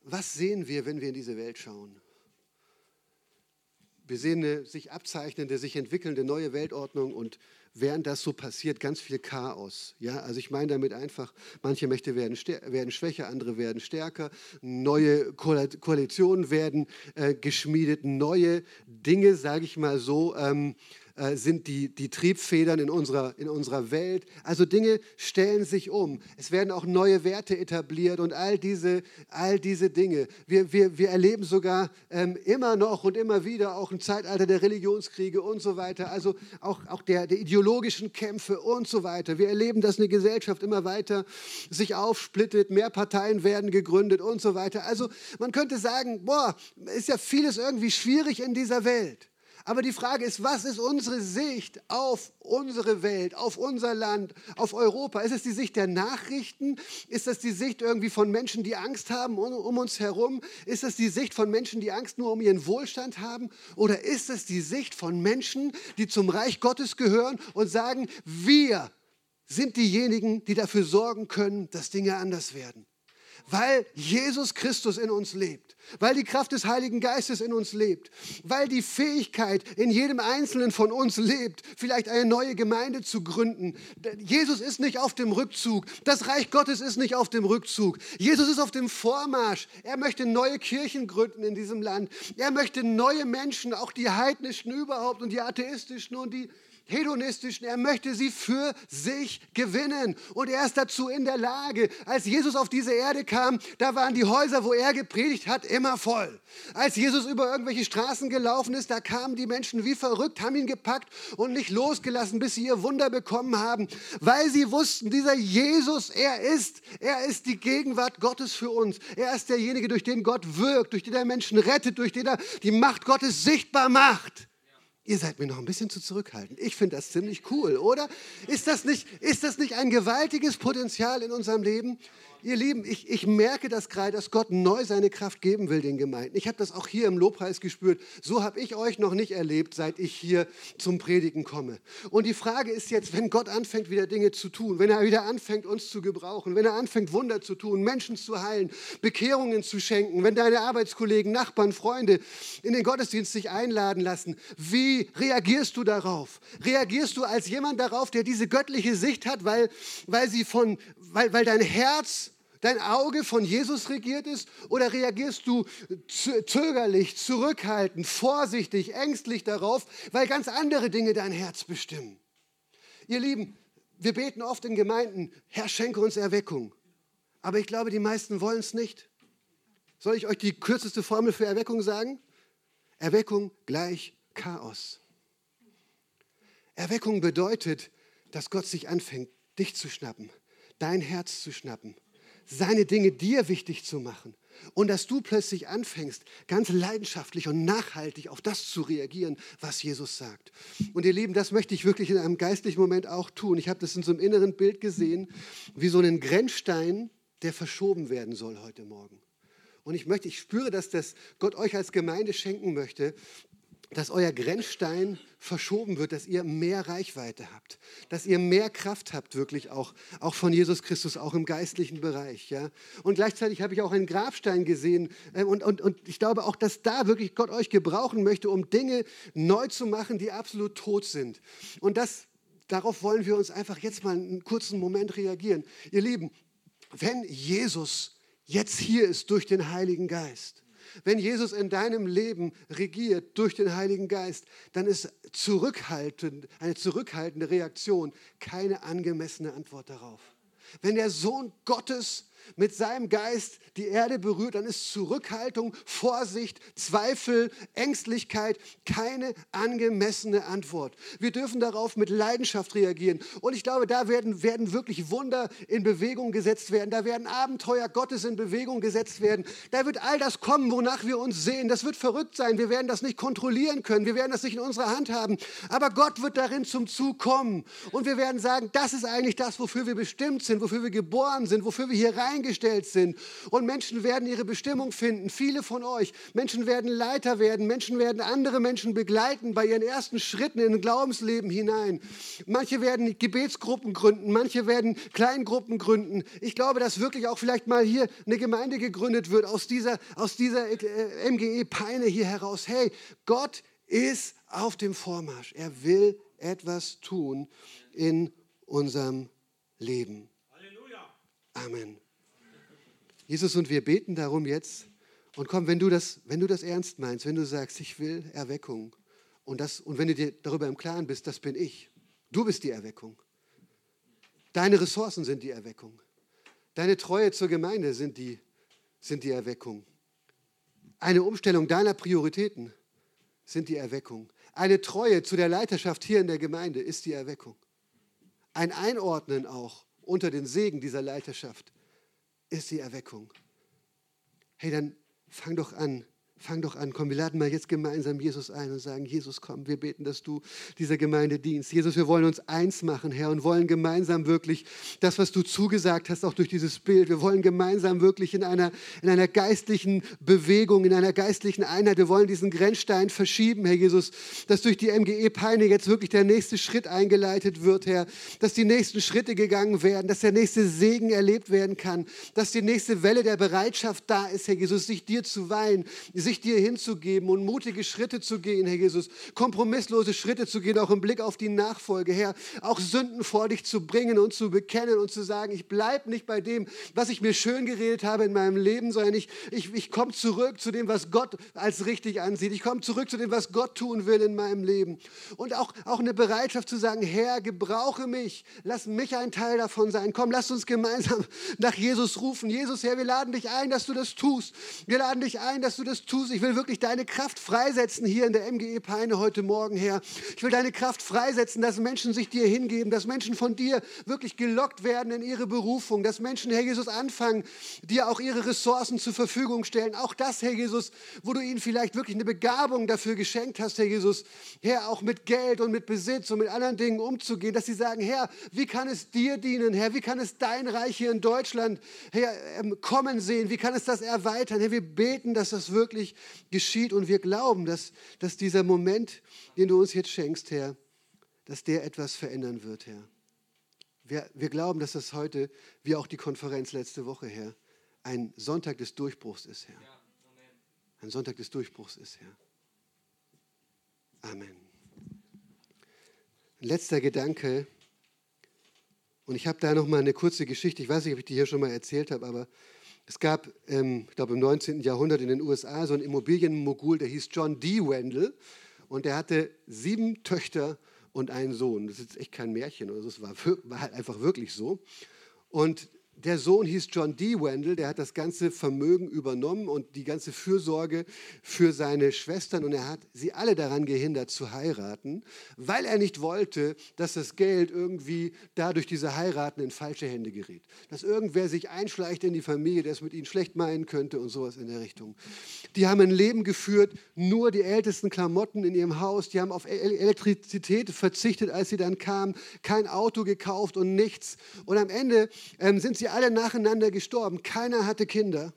was sehen wir, wenn wir in diese Welt schauen? Wir sehen eine sich abzeichnende, sich entwickelnde neue Weltordnung und während das so passiert, ganz viel Chaos. Ja, also ich meine damit einfach, manche Mächte werden, werden schwächer, andere werden stärker, neue Koalitionen werden äh, geschmiedet, neue Dinge, sage ich mal so, ähm, äh, sind die, die Triebfedern in unserer, in unserer Welt. Also Dinge stellen sich um. Es werden auch neue Werte etabliert und all diese, all diese Dinge. Wir, wir, wir erleben sogar ähm, immer noch und immer wieder auch ein Zeitalter der Religionskriege und so weiter. Also auch, auch der, der ideologischen Kämpfe und so weiter. Wir erleben, dass eine Gesellschaft immer weiter sich aufsplittet, mehr Parteien werden gegründet und so weiter. Also man könnte sagen, boah, ist ja vieles irgendwie schwierig in dieser Welt. Aber die Frage ist, was ist unsere Sicht auf unsere Welt, auf unser Land, auf Europa? Ist es die Sicht der Nachrichten? Ist das die Sicht irgendwie von Menschen, die Angst haben um uns herum? Ist das die Sicht von Menschen, die Angst nur um ihren Wohlstand haben? Oder ist es die Sicht von Menschen, die zum Reich Gottes gehören und sagen, wir sind diejenigen, die dafür sorgen können, dass Dinge anders werden? Weil Jesus Christus in uns lebt weil die Kraft des Heiligen Geistes in uns lebt, weil die Fähigkeit in jedem Einzelnen von uns lebt, vielleicht eine neue Gemeinde zu gründen. Jesus ist nicht auf dem Rückzug, das Reich Gottes ist nicht auf dem Rückzug. Jesus ist auf dem Vormarsch. Er möchte neue Kirchen gründen in diesem Land. Er möchte neue Menschen, auch die heidnischen überhaupt und die atheistischen und die hedonistischen, er möchte sie für sich gewinnen. Und er ist dazu in der Lage. Als Jesus auf diese Erde kam, da waren die Häuser, wo er gepredigt hat, immer voll. Als Jesus über irgendwelche Straßen gelaufen ist, da kamen die Menschen wie verrückt, haben ihn gepackt und nicht losgelassen, bis sie ihr Wunder bekommen haben, weil sie wussten, dieser Jesus, er ist, er ist die Gegenwart Gottes für uns. Er ist derjenige, durch den Gott wirkt, durch den er Menschen rettet, durch den er die Macht Gottes sichtbar macht. Ihr seid mir noch ein bisschen zu zurückhaltend. Ich finde das ziemlich cool, oder? Ist das, nicht, ist das nicht ein gewaltiges Potenzial in unserem Leben? Ihr Lieben, ich, ich merke das gerade, dass Gott neu seine Kraft geben will den Gemeinden. Ich habe das auch hier im Lobpreis gespürt. So habe ich euch noch nicht erlebt, seit ich hier zum Predigen komme. Und die Frage ist jetzt, wenn Gott anfängt, wieder Dinge zu tun, wenn er wieder anfängt, uns zu gebrauchen, wenn er anfängt, Wunder zu tun, Menschen zu heilen, Bekehrungen zu schenken, wenn deine Arbeitskollegen, Nachbarn, Freunde in den Gottesdienst sich einladen lassen, wie reagierst du darauf? Reagierst du als jemand darauf, der diese göttliche Sicht hat, weil, weil, sie von, weil, weil dein Herz dein Auge von Jesus regiert ist? Oder reagierst du zögerlich, zurückhaltend, vorsichtig, ängstlich darauf, weil ganz andere Dinge dein Herz bestimmen? Ihr Lieben, wir beten oft in Gemeinden, Herr, schenke uns Erweckung. Aber ich glaube, die meisten wollen es nicht. Soll ich euch die kürzeste Formel für Erweckung sagen? Erweckung gleich Chaos. Erweckung bedeutet, dass Gott sich anfängt, dich zu schnappen, dein Herz zu schnappen seine Dinge dir wichtig zu machen. Und dass du plötzlich anfängst, ganz leidenschaftlich und nachhaltig auf das zu reagieren, was Jesus sagt. Und ihr Lieben, das möchte ich wirklich in einem geistlichen Moment auch tun. Ich habe das in so einem inneren Bild gesehen, wie so einen Grenzstein, der verschoben werden soll heute Morgen. Und ich möchte, ich spüre, dass das Gott euch als Gemeinde schenken möchte, dass euer Grenzstein verschoben wird, dass ihr mehr Reichweite habt, dass ihr mehr Kraft habt, wirklich auch, auch von Jesus Christus, auch im geistlichen Bereich. Ja? Und gleichzeitig habe ich auch einen Grabstein gesehen äh, und, und, und ich glaube auch, dass da wirklich Gott euch gebrauchen möchte, um Dinge neu zu machen, die absolut tot sind. Und das, darauf wollen wir uns einfach jetzt mal einen kurzen Moment reagieren. Ihr Lieben, wenn Jesus jetzt hier ist durch den Heiligen Geist, wenn Jesus in deinem Leben regiert durch den Heiligen Geist, dann ist zurückhaltend, eine zurückhaltende Reaktion keine angemessene Antwort darauf. Wenn der Sohn Gottes mit seinem Geist die Erde berührt, dann ist Zurückhaltung, Vorsicht, Zweifel, Ängstlichkeit keine angemessene Antwort. Wir dürfen darauf mit Leidenschaft reagieren. Und ich glaube, da werden, werden wirklich Wunder in Bewegung gesetzt werden. Da werden Abenteuer Gottes in Bewegung gesetzt werden. Da wird all das kommen, wonach wir uns sehen. Das wird verrückt sein. Wir werden das nicht kontrollieren können. Wir werden das nicht in unserer Hand haben. Aber Gott wird darin zum Zug kommen. Und wir werden sagen, das ist eigentlich das, wofür wir bestimmt sind, wofür wir geboren sind, wofür wir hier rein eingestellt sind. Und Menschen werden ihre Bestimmung finden. Viele von euch. Menschen werden Leiter werden. Menschen werden andere Menschen begleiten bei ihren ersten Schritten in ein Glaubensleben hinein. Manche werden Gebetsgruppen gründen. Manche werden Kleingruppen gründen. Ich glaube, dass wirklich auch vielleicht mal hier eine Gemeinde gegründet wird aus dieser, aus dieser äh, MGE Peine hier heraus. Hey, Gott ist auf dem Vormarsch. Er will etwas tun in unserem Leben. Halleluja. Amen. Jesus, und wir beten darum jetzt. Und komm, wenn du das, wenn du das ernst meinst, wenn du sagst, ich will Erweckung, und, das, und wenn du dir darüber im Klaren bist, das bin ich. Du bist die Erweckung. Deine Ressourcen sind die Erweckung. Deine Treue zur Gemeinde sind die, sind die Erweckung. Eine Umstellung deiner Prioritäten sind die Erweckung. Eine Treue zu der Leiterschaft hier in der Gemeinde ist die Erweckung. Ein Einordnen auch unter den Segen dieser Leiterschaft ist die Erweckung. Hey, dann fang doch an, Fang doch an, komm, wir laden mal jetzt gemeinsam Jesus ein und sagen, Jesus, komm, wir beten, dass du dieser Gemeinde dienst. Jesus, wir wollen uns eins machen, Herr, und wollen gemeinsam wirklich das, was du zugesagt hast, auch durch dieses Bild, wir wollen gemeinsam wirklich in einer, in einer geistlichen Bewegung, in einer geistlichen Einheit, wir wollen diesen Grenzstein verschieben, Herr Jesus, dass durch die MGE Peine jetzt wirklich der nächste Schritt eingeleitet wird, Herr, dass die nächsten Schritte gegangen werden, dass der nächste Segen erlebt werden kann, dass die nächste Welle der Bereitschaft da ist, Herr Jesus, sich dir zu weihen, sich dir hinzugeben und mutige Schritte zu gehen, Herr Jesus, kompromisslose Schritte zu gehen, auch im Blick auf die Nachfolge, Herr, auch Sünden vor dich zu bringen und zu bekennen und zu sagen, ich bleibe nicht bei dem, was ich mir schön geredet habe in meinem Leben, sondern ich, ich, ich komme zurück zu dem, was Gott als richtig ansieht. Ich komme zurück zu dem, was Gott tun will in meinem Leben. Und auch, auch eine Bereitschaft zu sagen, Herr, gebrauche mich, lass mich ein Teil davon sein. Komm, lass uns gemeinsam nach Jesus rufen. Jesus, Herr, wir laden dich ein, dass du das tust. Wir laden dich ein, dass du das tust tust. Ich will wirklich deine Kraft freisetzen hier in der MGE Peine heute Morgen, Herr. Ich will deine Kraft freisetzen, dass Menschen sich dir hingeben, dass Menschen von dir wirklich gelockt werden in ihre Berufung, dass Menschen, Herr Jesus, anfangen, dir auch ihre Ressourcen zur Verfügung stellen. Auch das, Herr Jesus, wo du ihnen vielleicht wirklich eine Begabung dafür geschenkt hast, Herr Jesus, Herr, auch mit Geld und mit Besitz und mit anderen Dingen umzugehen, dass sie sagen, Herr, wie kann es dir dienen, Herr, wie kann es dein Reich hier in Deutschland, Herr, ähm, kommen sehen, wie kann es das erweitern, Herr, wir beten, dass das wirklich geschieht und wir glauben, dass, dass dieser Moment, den du uns jetzt schenkst, Herr, dass der etwas verändern wird, Herr. Wir, wir glauben, dass das heute, wie auch die Konferenz letzte Woche, Herr, ein Sonntag des Durchbruchs ist, Herr. Ein Sonntag des Durchbruchs ist, Herr. Amen. Ein letzter Gedanke. Und ich habe da noch mal eine kurze Geschichte. Ich weiß nicht, ob ich die hier schon mal erzählt habe, aber es gab, ähm, ich glaube, im 19. Jahrhundert in den USA so einen Immobilienmogul, der hieß John D. Wendell. Und der hatte sieben Töchter und einen Sohn. Das ist echt kein Märchen oder so, es war, war halt einfach wirklich so. Und der Sohn hieß John D. Wendell, der hat das ganze Vermögen übernommen und die ganze Fürsorge für seine Schwestern und er hat sie alle daran gehindert zu heiraten, weil er nicht wollte, dass das Geld irgendwie dadurch diese Heiraten in falsche Hände gerät. Dass irgendwer sich einschleicht in die Familie, der es mit ihnen schlecht meinen könnte und sowas in der Richtung. Die haben ein Leben geführt, nur die ältesten Klamotten in ihrem Haus, die haben auf Elektrizität verzichtet, als sie dann kamen, kein Auto gekauft und nichts. Und am Ende ähm, sind sie alle nacheinander gestorben. Keiner hatte Kinder.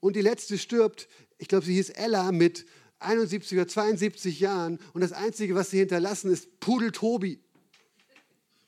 Und die letzte stirbt, ich glaube, sie hieß Ella mit 71 oder 72 Jahren. Und das Einzige, was sie hinterlassen, ist Pudel Tobi.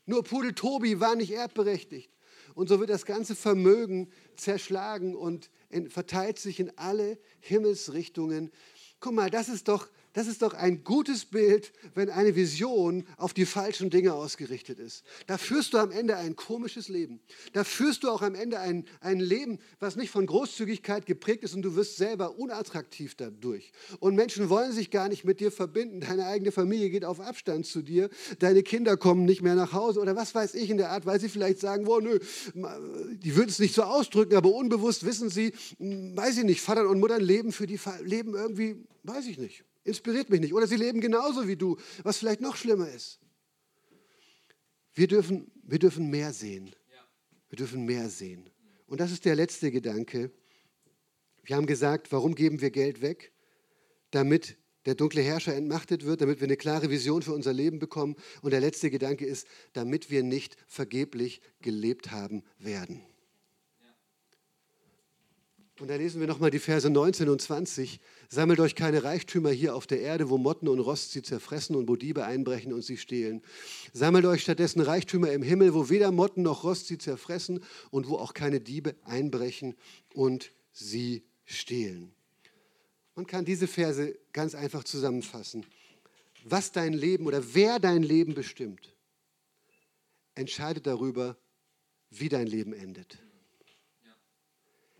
Nur Pudel Tobi war nicht erbberechtigt. Und so wird das ganze Vermögen zerschlagen und verteilt sich in alle Himmelsrichtungen. Guck mal, das ist doch das ist doch ein gutes Bild, wenn eine Vision auf die falschen Dinge ausgerichtet ist. Da führst du am Ende ein komisches Leben. Da führst du auch am Ende ein, ein Leben, was nicht von Großzügigkeit geprägt ist und du wirst selber unattraktiv dadurch. Und Menschen wollen sich gar nicht mit dir verbinden. Deine eigene Familie geht auf Abstand zu dir. Deine Kinder kommen nicht mehr nach Hause oder was weiß ich in der Art, weil sie vielleicht sagen, oh, nö, die würden es nicht so ausdrücken, aber unbewusst wissen sie, weiß ich nicht, Vater und Mutter leben für die, leben irgendwie, weiß ich nicht inspiriert mich nicht. Oder sie leben genauso wie du, was vielleicht noch schlimmer ist. Wir dürfen, wir dürfen mehr sehen. Wir dürfen mehr sehen. Und das ist der letzte Gedanke. Wir haben gesagt, warum geben wir Geld weg? Damit der dunkle Herrscher entmachtet wird, damit wir eine klare Vision für unser Leben bekommen. Und der letzte Gedanke ist, damit wir nicht vergeblich gelebt haben werden. Und da lesen wir nochmal die Verse 19 und 20. Sammelt euch keine Reichtümer hier auf der Erde, wo Motten und Rost sie zerfressen und wo Diebe einbrechen und sie stehlen. Sammelt euch stattdessen Reichtümer im Himmel, wo weder Motten noch Rost sie zerfressen und wo auch keine Diebe einbrechen und sie stehlen. Man kann diese Verse ganz einfach zusammenfassen. Was dein Leben oder wer dein Leben bestimmt, entscheidet darüber, wie dein Leben endet.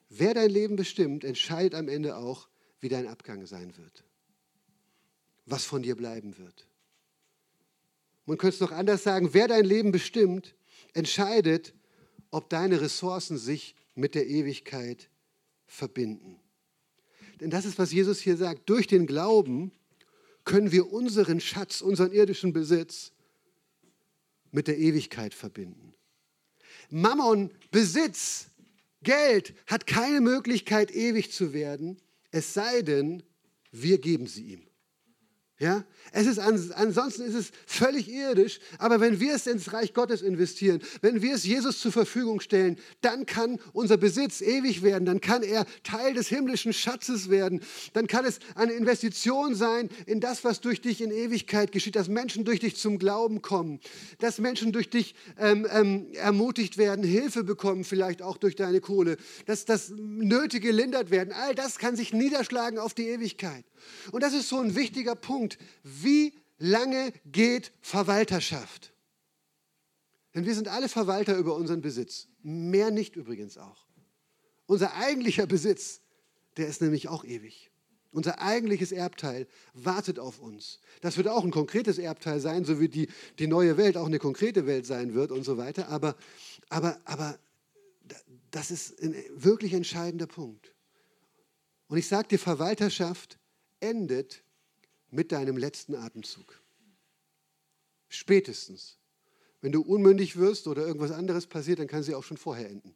Wer dein Leben bestimmt, entscheidet am Ende auch, wie dein Abgang sein wird. Was von dir bleiben wird. Man könnte es noch anders sagen, wer dein Leben bestimmt, entscheidet, ob deine Ressourcen sich mit der Ewigkeit verbinden. Denn das ist, was Jesus hier sagt. Durch den Glauben können wir unseren Schatz, unseren irdischen Besitz mit der Ewigkeit verbinden. Mammon, Besitz, Geld hat keine Möglichkeit, ewig zu werden, es sei denn, wir geben sie ihm. Ja? Es ist, ansonsten ist es völlig irdisch, aber wenn wir es ins Reich Gottes investieren, wenn wir es Jesus zur Verfügung stellen, dann kann unser Besitz ewig werden, dann kann er Teil des himmlischen Schatzes werden, dann kann es eine Investition sein in das, was durch dich in Ewigkeit geschieht, dass Menschen durch dich zum Glauben kommen, dass Menschen durch dich ähm, ähm, ermutigt werden, Hilfe bekommen, vielleicht auch durch deine Kohle, dass das Nötige lindert werden. All das kann sich niederschlagen auf die Ewigkeit. Und das ist so ein wichtiger Punkt. Wie lange geht Verwalterschaft? Denn wir sind alle Verwalter über unseren Besitz. Mehr nicht übrigens auch. Unser eigentlicher Besitz, der ist nämlich auch ewig. Unser eigentliches Erbteil wartet auf uns. Das wird auch ein konkretes Erbteil sein, so wie die, die neue Welt auch eine konkrete Welt sein wird und so weiter. Aber, aber, aber das ist ein wirklich entscheidender Punkt. Und ich sage dir, Verwalterschaft endet mit deinem letzten Atemzug. Spätestens. Wenn du unmündig wirst oder irgendwas anderes passiert, dann kann sie auch schon vorher enden.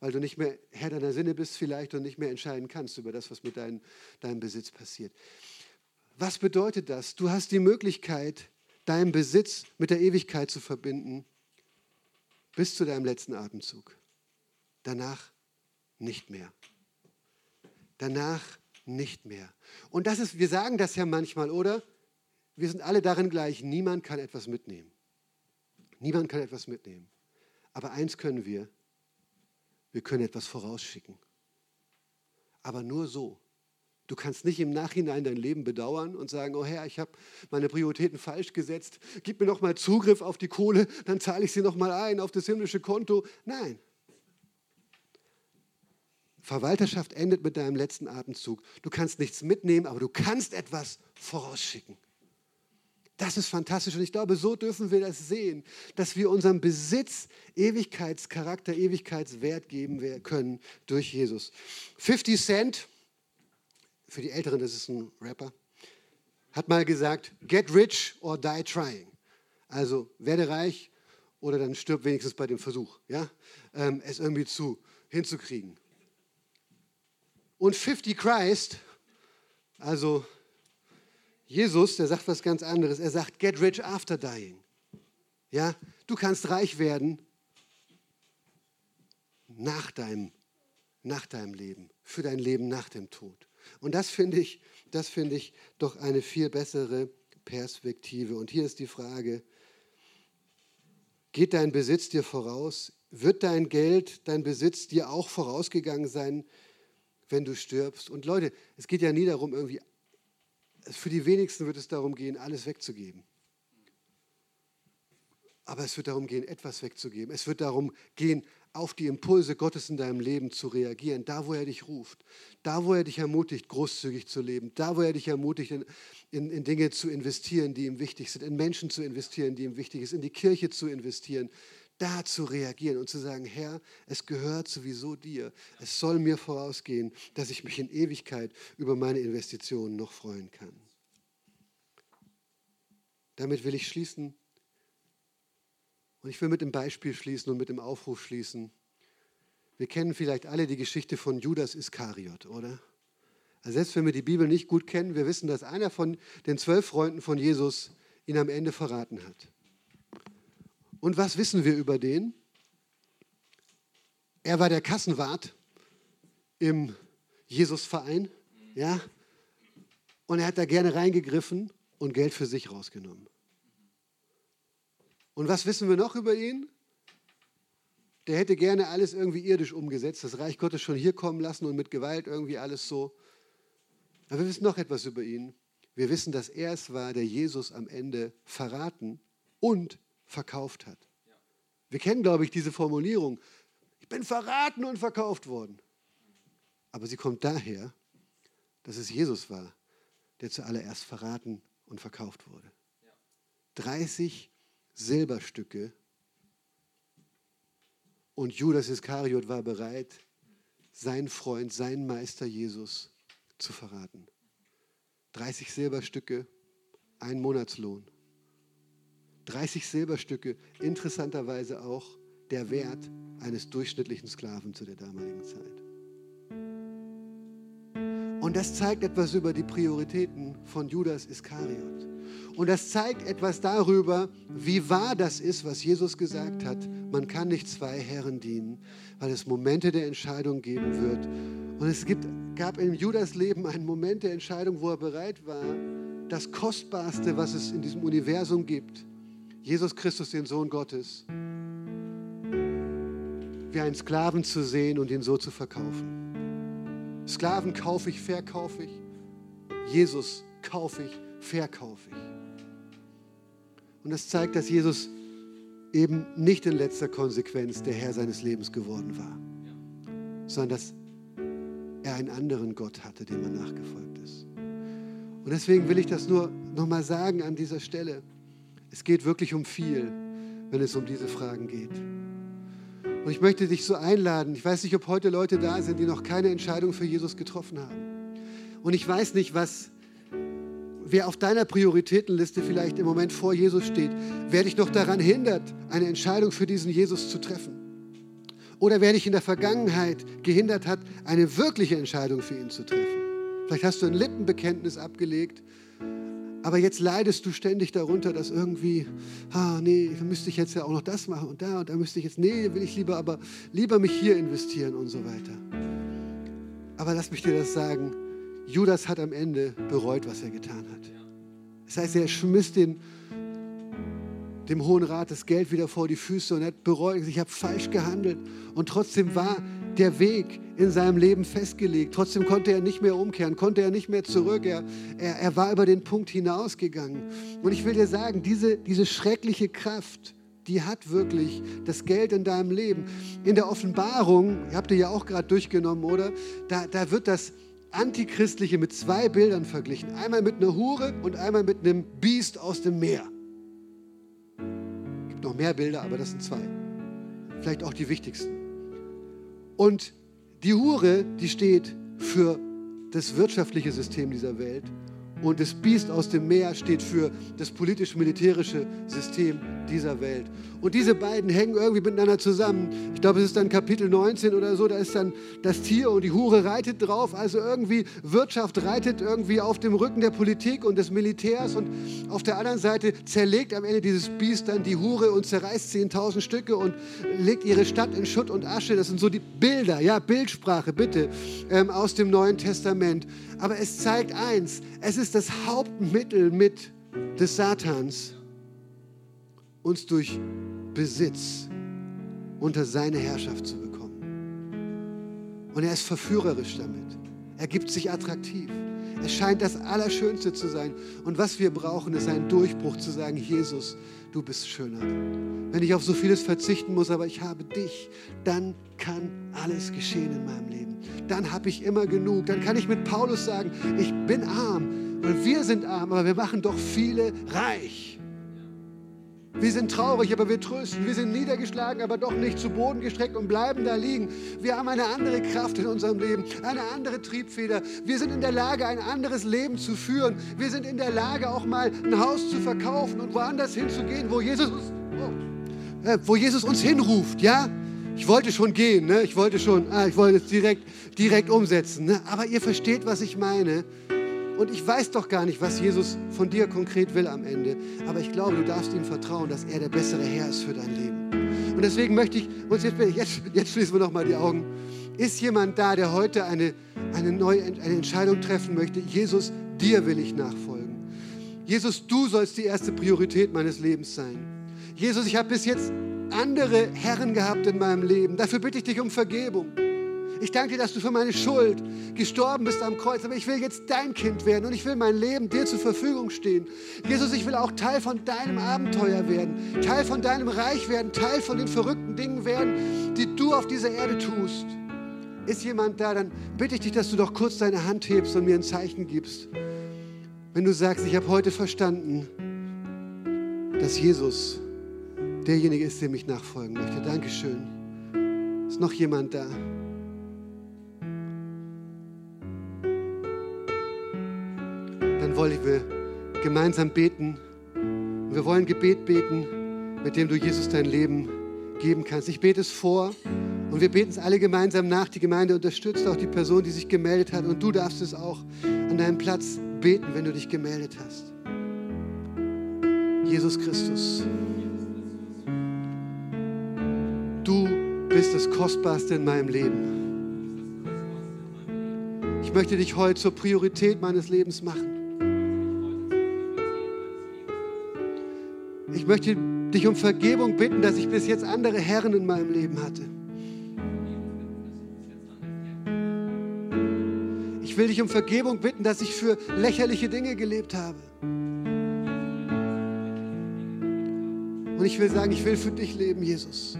Weil du nicht mehr Herr deiner Sinne bist vielleicht und nicht mehr entscheiden kannst über das, was mit dein, deinem Besitz passiert. Was bedeutet das? Du hast die Möglichkeit, deinen Besitz mit der Ewigkeit zu verbinden, bis zu deinem letzten Atemzug. Danach nicht mehr. Danach nicht mehr. Und das ist, wir sagen das ja manchmal, oder? Wir sind alle darin gleich, niemand kann etwas mitnehmen. Niemand kann etwas mitnehmen. Aber eins können wir, wir können etwas vorausschicken. Aber nur so. Du kannst nicht im Nachhinein dein Leben bedauern und sagen, oh Herr, ich habe meine Prioritäten falsch gesetzt, gib mir noch mal Zugriff auf die Kohle, dann zahle ich sie noch mal ein auf das himmlische Konto. Nein. Verwalterschaft endet mit deinem letzten Atemzug. Du kannst nichts mitnehmen, aber du kannst etwas vorausschicken. Das ist fantastisch und ich glaube, so dürfen wir das sehen, dass wir unserem Besitz Ewigkeitscharakter, Ewigkeitswert geben können durch Jesus. 50 Cent, für die Älteren, das ist ein Rapper, hat mal gesagt, get rich or die trying. Also werde reich oder dann stirb wenigstens bei dem Versuch, ja? Ähm, es irgendwie zu, hinzukriegen. Und 50 Christ, also Jesus, der sagt was ganz anderes. Er sagt, get rich after dying. Ja, du kannst reich werden nach deinem, nach deinem Leben, für dein Leben nach dem Tod. Und das finde ich, das finde ich doch eine viel bessere Perspektive. Und hier ist die Frage, geht dein Besitz dir voraus? Wird dein Geld, dein Besitz dir auch vorausgegangen sein, wenn du stirbst? Und Leute, es geht ja nie darum, irgendwie für die wenigsten wird es darum gehen, alles wegzugeben. Aber es wird darum gehen, etwas wegzugeben. Es wird darum gehen, auf die Impulse Gottes in deinem Leben zu reagieren, da wo er dich ruft, da wo er dich ermutigt, großzügig zu leben, da wo er dich ermutigt, in, in, in Dinge zu investieren, die ihm wichtig sind, in Menschen zu investieren, die ihm wichtig sind, in die Kirche zu investieren, da zu reagieren und zu sagen, Herr, es gehört sowieso dir. Es soll mir vorausgehen, dass ich mich in Ewigkeit über meine Investitionen noch freuen kann. Damit will ich schließen. Und ich will mit dem Beispiel schließen und mit dem Aufruf schließen. Wir kennen vielleicht alle die Geschichte von Judas Iskariot, oder? Also selbst wenn wir die Bibel nicht gut kennen, wir wissen, dass einer von den zwölf Freunden von Jesus ihn am Ende verraten hat. Und was wissen wir über den? Er war der Kassenwart im Jesusverein, ja, und er hat da gerne reingegriffen und Geld für sich rausgenommen. Und was wissen wir noch über ihn? Der hätte gerne alles irgendwie irdisch umgesetzt, das Reich Gottes schon hier kommen lassen und mit Gewalt irgendwie alles so. Aber wir wissen noch etwas über ihn. Wir wissen, dass er es war, der Jesus am Ende verraten und verkauft hat. Wir kennen, glaube ich, diese Formulierung. Ich bin verraten und verkauft worden. Aber sie kommt daher, dass es Jesus war, der zuallererst verraten und verkauft wurde. 30 Silberstücke und Judas Iskariot war bereit, seinen Freund, seinen Meister Jesus zu verraten. 30 Silberstücke, ein Monatslohn. 30 Silberstücke, interessanterweise auch der Wert eines durchschnittlichen Sklaven zu der damaligen Zeit. Und das zeigt etwas über die Prioritäten von Judas Iskariot. Und das zeigt etwas darüber, wie wahr das ist, was Jesus gesagt hat. Man kann nicht zwei Herren dienen, weil es Momente der Entscheidung geben wird. Und es gibt, gab in Judas Leben einen Moment der Entscheidung, wo er bereit war, das Kostbarste, was es in diesem Universum gibt, Jesus Christus, den Sohn Gottes, wie einen Sklaven zu sehen und ihn so zu verkaufen. Sklaven kaufe ich, verkaufe ich. Jesus kaufe ich, verkaufe ich. Und das zeigt, dass Jesus eben nicht in letzter Konsequenz der Herr seines Lebens geworden war, sondern dass er einen anderen Gott hatte, dem er nachgefolgt ist. Und deswegen will ich das nur nochmal sagen an dieser Stelle. Es geht wirklich um viel, wenn es um diese Fragen geht. Und ich möchte dich so einladen. Ich weiß nicht, ob heute Leute da sind, die noch keine Entscheidung für Jesus getroffen haben. Und ich weiß nicht, was, wer auf deiner Prioritätenliste vielleicht im Moment vor Jesus steht, wer dich noch daran hindert, eine Entscheidung für diesen Jesus zu treffen. Oder wer dich in der Vergangenheit gehindert hat, eine wirkliche Entscheidung für ihn zu treffen. Vielleicht hast du ein Lippenbekenntnis abgelegt, aber jetzt leidest du ständig darunter, dass irgendwie, ah, nee, da müsste ich jetzt ja auch noch das machen und da und da müsste ich jetzt, nee, will ich lieber, aber lieber mich hier investieren und so weiter. Aber lass mich dir das sagen, Judas hat am Ende bereut, was er getan hat. Das heißt, er schmiss den, dem Hohen Rat das Geld wieder vor die Füße und hat bereut, ich habe falsch gehandelt. Und trotzdem war der Weg in seinem Leben festgelegt. Trotzdem konnte er nicht mehr umkehren, konnte er nicht mehr zurück. Er, er, er war über den Punkt hinausgegangen. Und ich will dir sagen, diese, diese schreckliche Kraft, die hat wirklich das Geld in deinem Leben. In der Offenbarung, habt ihr ja auch gerade durchgenommen, oder? Da, da wird das Antichristliche mit zwei Bildern verglichen. Einmal mit einer Hure und einmal mit einem Biest aus dem Meer. Gibt noch mehr Bilder, aber das sind zwei. Vielleicht auch die wichtigsten. Und die Hure, die steht für das wirtschaftliche System dieser Welt und das Biest aus dem Meer steht für das politisch-militärische System dieser Welt. Und diese beiden hängen irgendwie miteinander zusammen. Ich glaube, es ist dann Kapitel 19 oder so, da ist dann das Tier und die Hure reitet drauf. Also irgendwie Wirtschaft reitet irgendwie auf dem Rücken der Politik und des Militärs. Und auf der anderen Seite zerlegt am Ende dieses Biest dann die Hure und zerreißt 10.000 Stücke und legt ihre Stadt in Schutt und Asche. Das sind so die Bilder, ja, Bildsprache bitte, ähm, aus dem Neuen Testament. Aber es zeigt eins, es ist das Hauptmittel mit des Satans, uns durch Besitz unter seine Herrschaft zu bekommen. Und er ist verführerisch damit. Er gibt sich attraktiv. Es scheint das Allerschönste zu sein. Und was wir brauchen, ist ein Durchbruch zu sagen, Jesus, du bist schöner. Wenn ich auf so vieles verzichten muss, aber ich habe dich, dann kann alles geschehen in meinem Leben. Dann habe ich immer genug. Dann kann ich mit Paulus sagen, ich bin arm und wir sind arm, aber wir machen doch viele reich. Wir sind traurig, aber wir trösten. Wir sind niedergeschlagen, aber doch nicht zu Boden gestreckt und bleiben da liegen. Wir haben eine andere Kraft in unserem Leben, eine andere Triebfeder. Wir sind in der Lage, ein anderes Leben zu führen. Wir sind in der Lage, auch mal ein Haus zu verkaufen und woanders hinzugehen, wo Jesus, oh, äh, wo Jesus uns hinruft, ja? Ich wollte schon gehen, ne? ich wollte schon, ah, ich wollte es direkt, direkt umsetzen. Ne? Aber ihr versteht, was ich meine. Und ich weiß doch gar nicht, was Jesus von dir konkret will am Ende. Aber ich glaube, du darfst ihm vertrauen, dass er der bessere Herr ist für dein Leben. Und deswegen möchte ich uns jetzt, jetzt, jetzt schließen wir noch mal die Augen. Ist jemand da, der heute eine, eine neue eine Entscheidung treffen möchte? Jesus, dir will ich nachfolgen. Jesus, du sollst die erste Priorität meines Lebens sein. Jesus, ich habe bis jetzt andere Herren gehabt in meinem Leben. Dafür bitte ich dich um Vergebung. Ich danke dir, dass du für meine Schuld gestorben bist am Kreuz. Aber ich will jetzt dein Kind werden und ich will mein Leben dir zur Verfügung stehen. Jesus, ich will auch Teil von deinem Abenteuer werden, Teil von deinem Reich werden, Teil von den verrückten Dingen werden, die du auf dieser Erde tust. Ist jemand da, dann bitte ich dich, dass du doch kurz deine Hand hebst und mir ein Zeichen gibst. Wenn du sagst, ich habe heute verstanden, dass Jesus derjenige ist, dem ich nachfolgen möchte. Dankeschön. Ist noch jemand da? dann wollen wir gemeinsam beten. wir wollen Gebet beten, mit dem du Jesus dein Leben geben kannst. Ich bete es vor und wir beten es alle gemeinsam nach. Die Gemeinde unterstützt auch die Person, die sich gemeldet hat. Und du darfst es auch an deinem Platz beten, wenn du dich gemeldet hast. Jesus Christus, du bist das Kostbarste in meinem Leben. Ich möchte dich heute zur Priorität meines Lebens machen. Ich möchte dich um Vergebung bitten, dass ich bis jetzt andere Herren in meinem Leben hatte. Ich will dich um Vergebung bitten, dass ich für lächerliche Dinge gelebt habe. Und ich will sagen, ich will für dich leben, Jesus.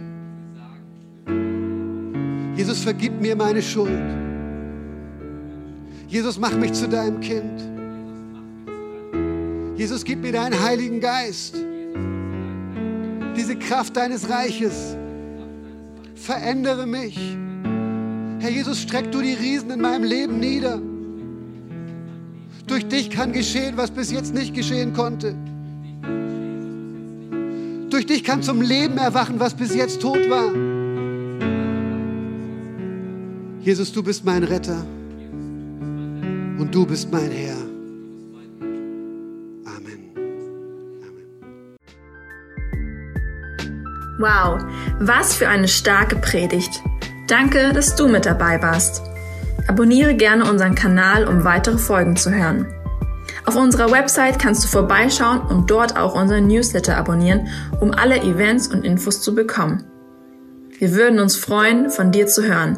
Jesus, vergib mir meine Schuld. Jesus, mach mich zu deinem Kind. Jesus, gib mir deinen Heiligen Geist diese Kraft deines Reiches. Verändere mich. Herr Jesus, streck du die Riesen in meinem Leben nieder. Durch dich kann geschehen, was bis jetzt nicht geschehen konnte. Durch dich kann zum Leben erwachen, was bis jetzt tot war. Jesus, du bist mein Retter und du bist mein Herr. Amen. Amen. Wow, was für eine starke Predigt. Danke, dass du mit dabei warst. Abonniere gerne unseren Kanal, um weitere Folgen zu hören. Auf unserer Website kannst du vorbeischauen und dort auch unseren Newsletter abonnieren, um alle Events und Infos zu bekommen. Wir würden uns freuen, von dir zu hören.